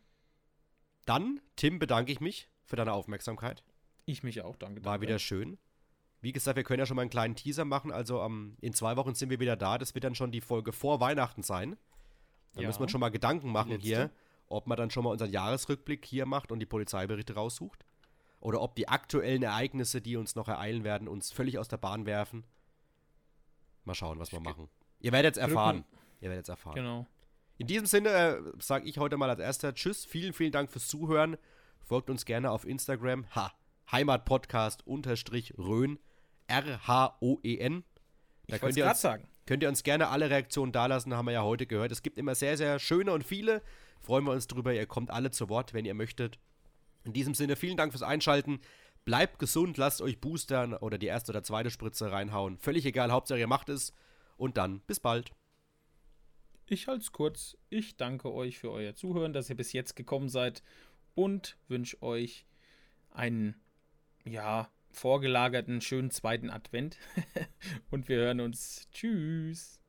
Dann, Tim, bedanke ich mich für deine Aufmerksamkeit. Ich mich auch, danke. War wieder schön. Wie gesagt, wir können ja schon mal einen kleinen Teaser machen. Also um, in zwei Wochen sind wir wieder da. Das wird dann schon die Folge vor Weihnachten sein. Da ja. müssen wir schon mal Gedanken machen hier, ob man dann schon mal unseren Jahresrückblick hier macht und die Polizeiberichte raussucht. Oder ob die aktuellen Ereignisse, die uns noch ereilen werden, uns völlig aus der Bahn werfen. Mal schauen, was wir machen. Ihr werdet es erfahren. Ihr werdet es erfahren. Genau. In diesem Sinne äh, sage ich heute mal als erster Tschüss. Vielen, vielen Dank fürs Zuhören. Folgt uns gerne auf Instagram. Ha! Heimatpodcast unterstrich Rhön. R-H-O-E-N. Da könnt ihr, uns, sagen. könnt ihr uns gerne alle Reaktionen dalassen, haben wir ja heute gehört. Es gibt immer sehr, sehr schöne und viele. Freuen wir uns drüber. Ihr kommt alle zu Wort, wenn ihr möchtet. In diesem Sinne, vielen Dank fürs Einschalten. Bleibt gesund, lasst euch boostern oder die erste oder zweite Spritze reinhauen. Völlig egal, Hauptsache ihr macht es. Und dann bis bald. Ich halte es kurz. Ich danke euch für euer Zuhören, dass ihr bis jetzt gekommen seid und wünsche euch einen, ja, vorgelagerten schönen zweiten Advent. Und wir hören uns. Tschüss.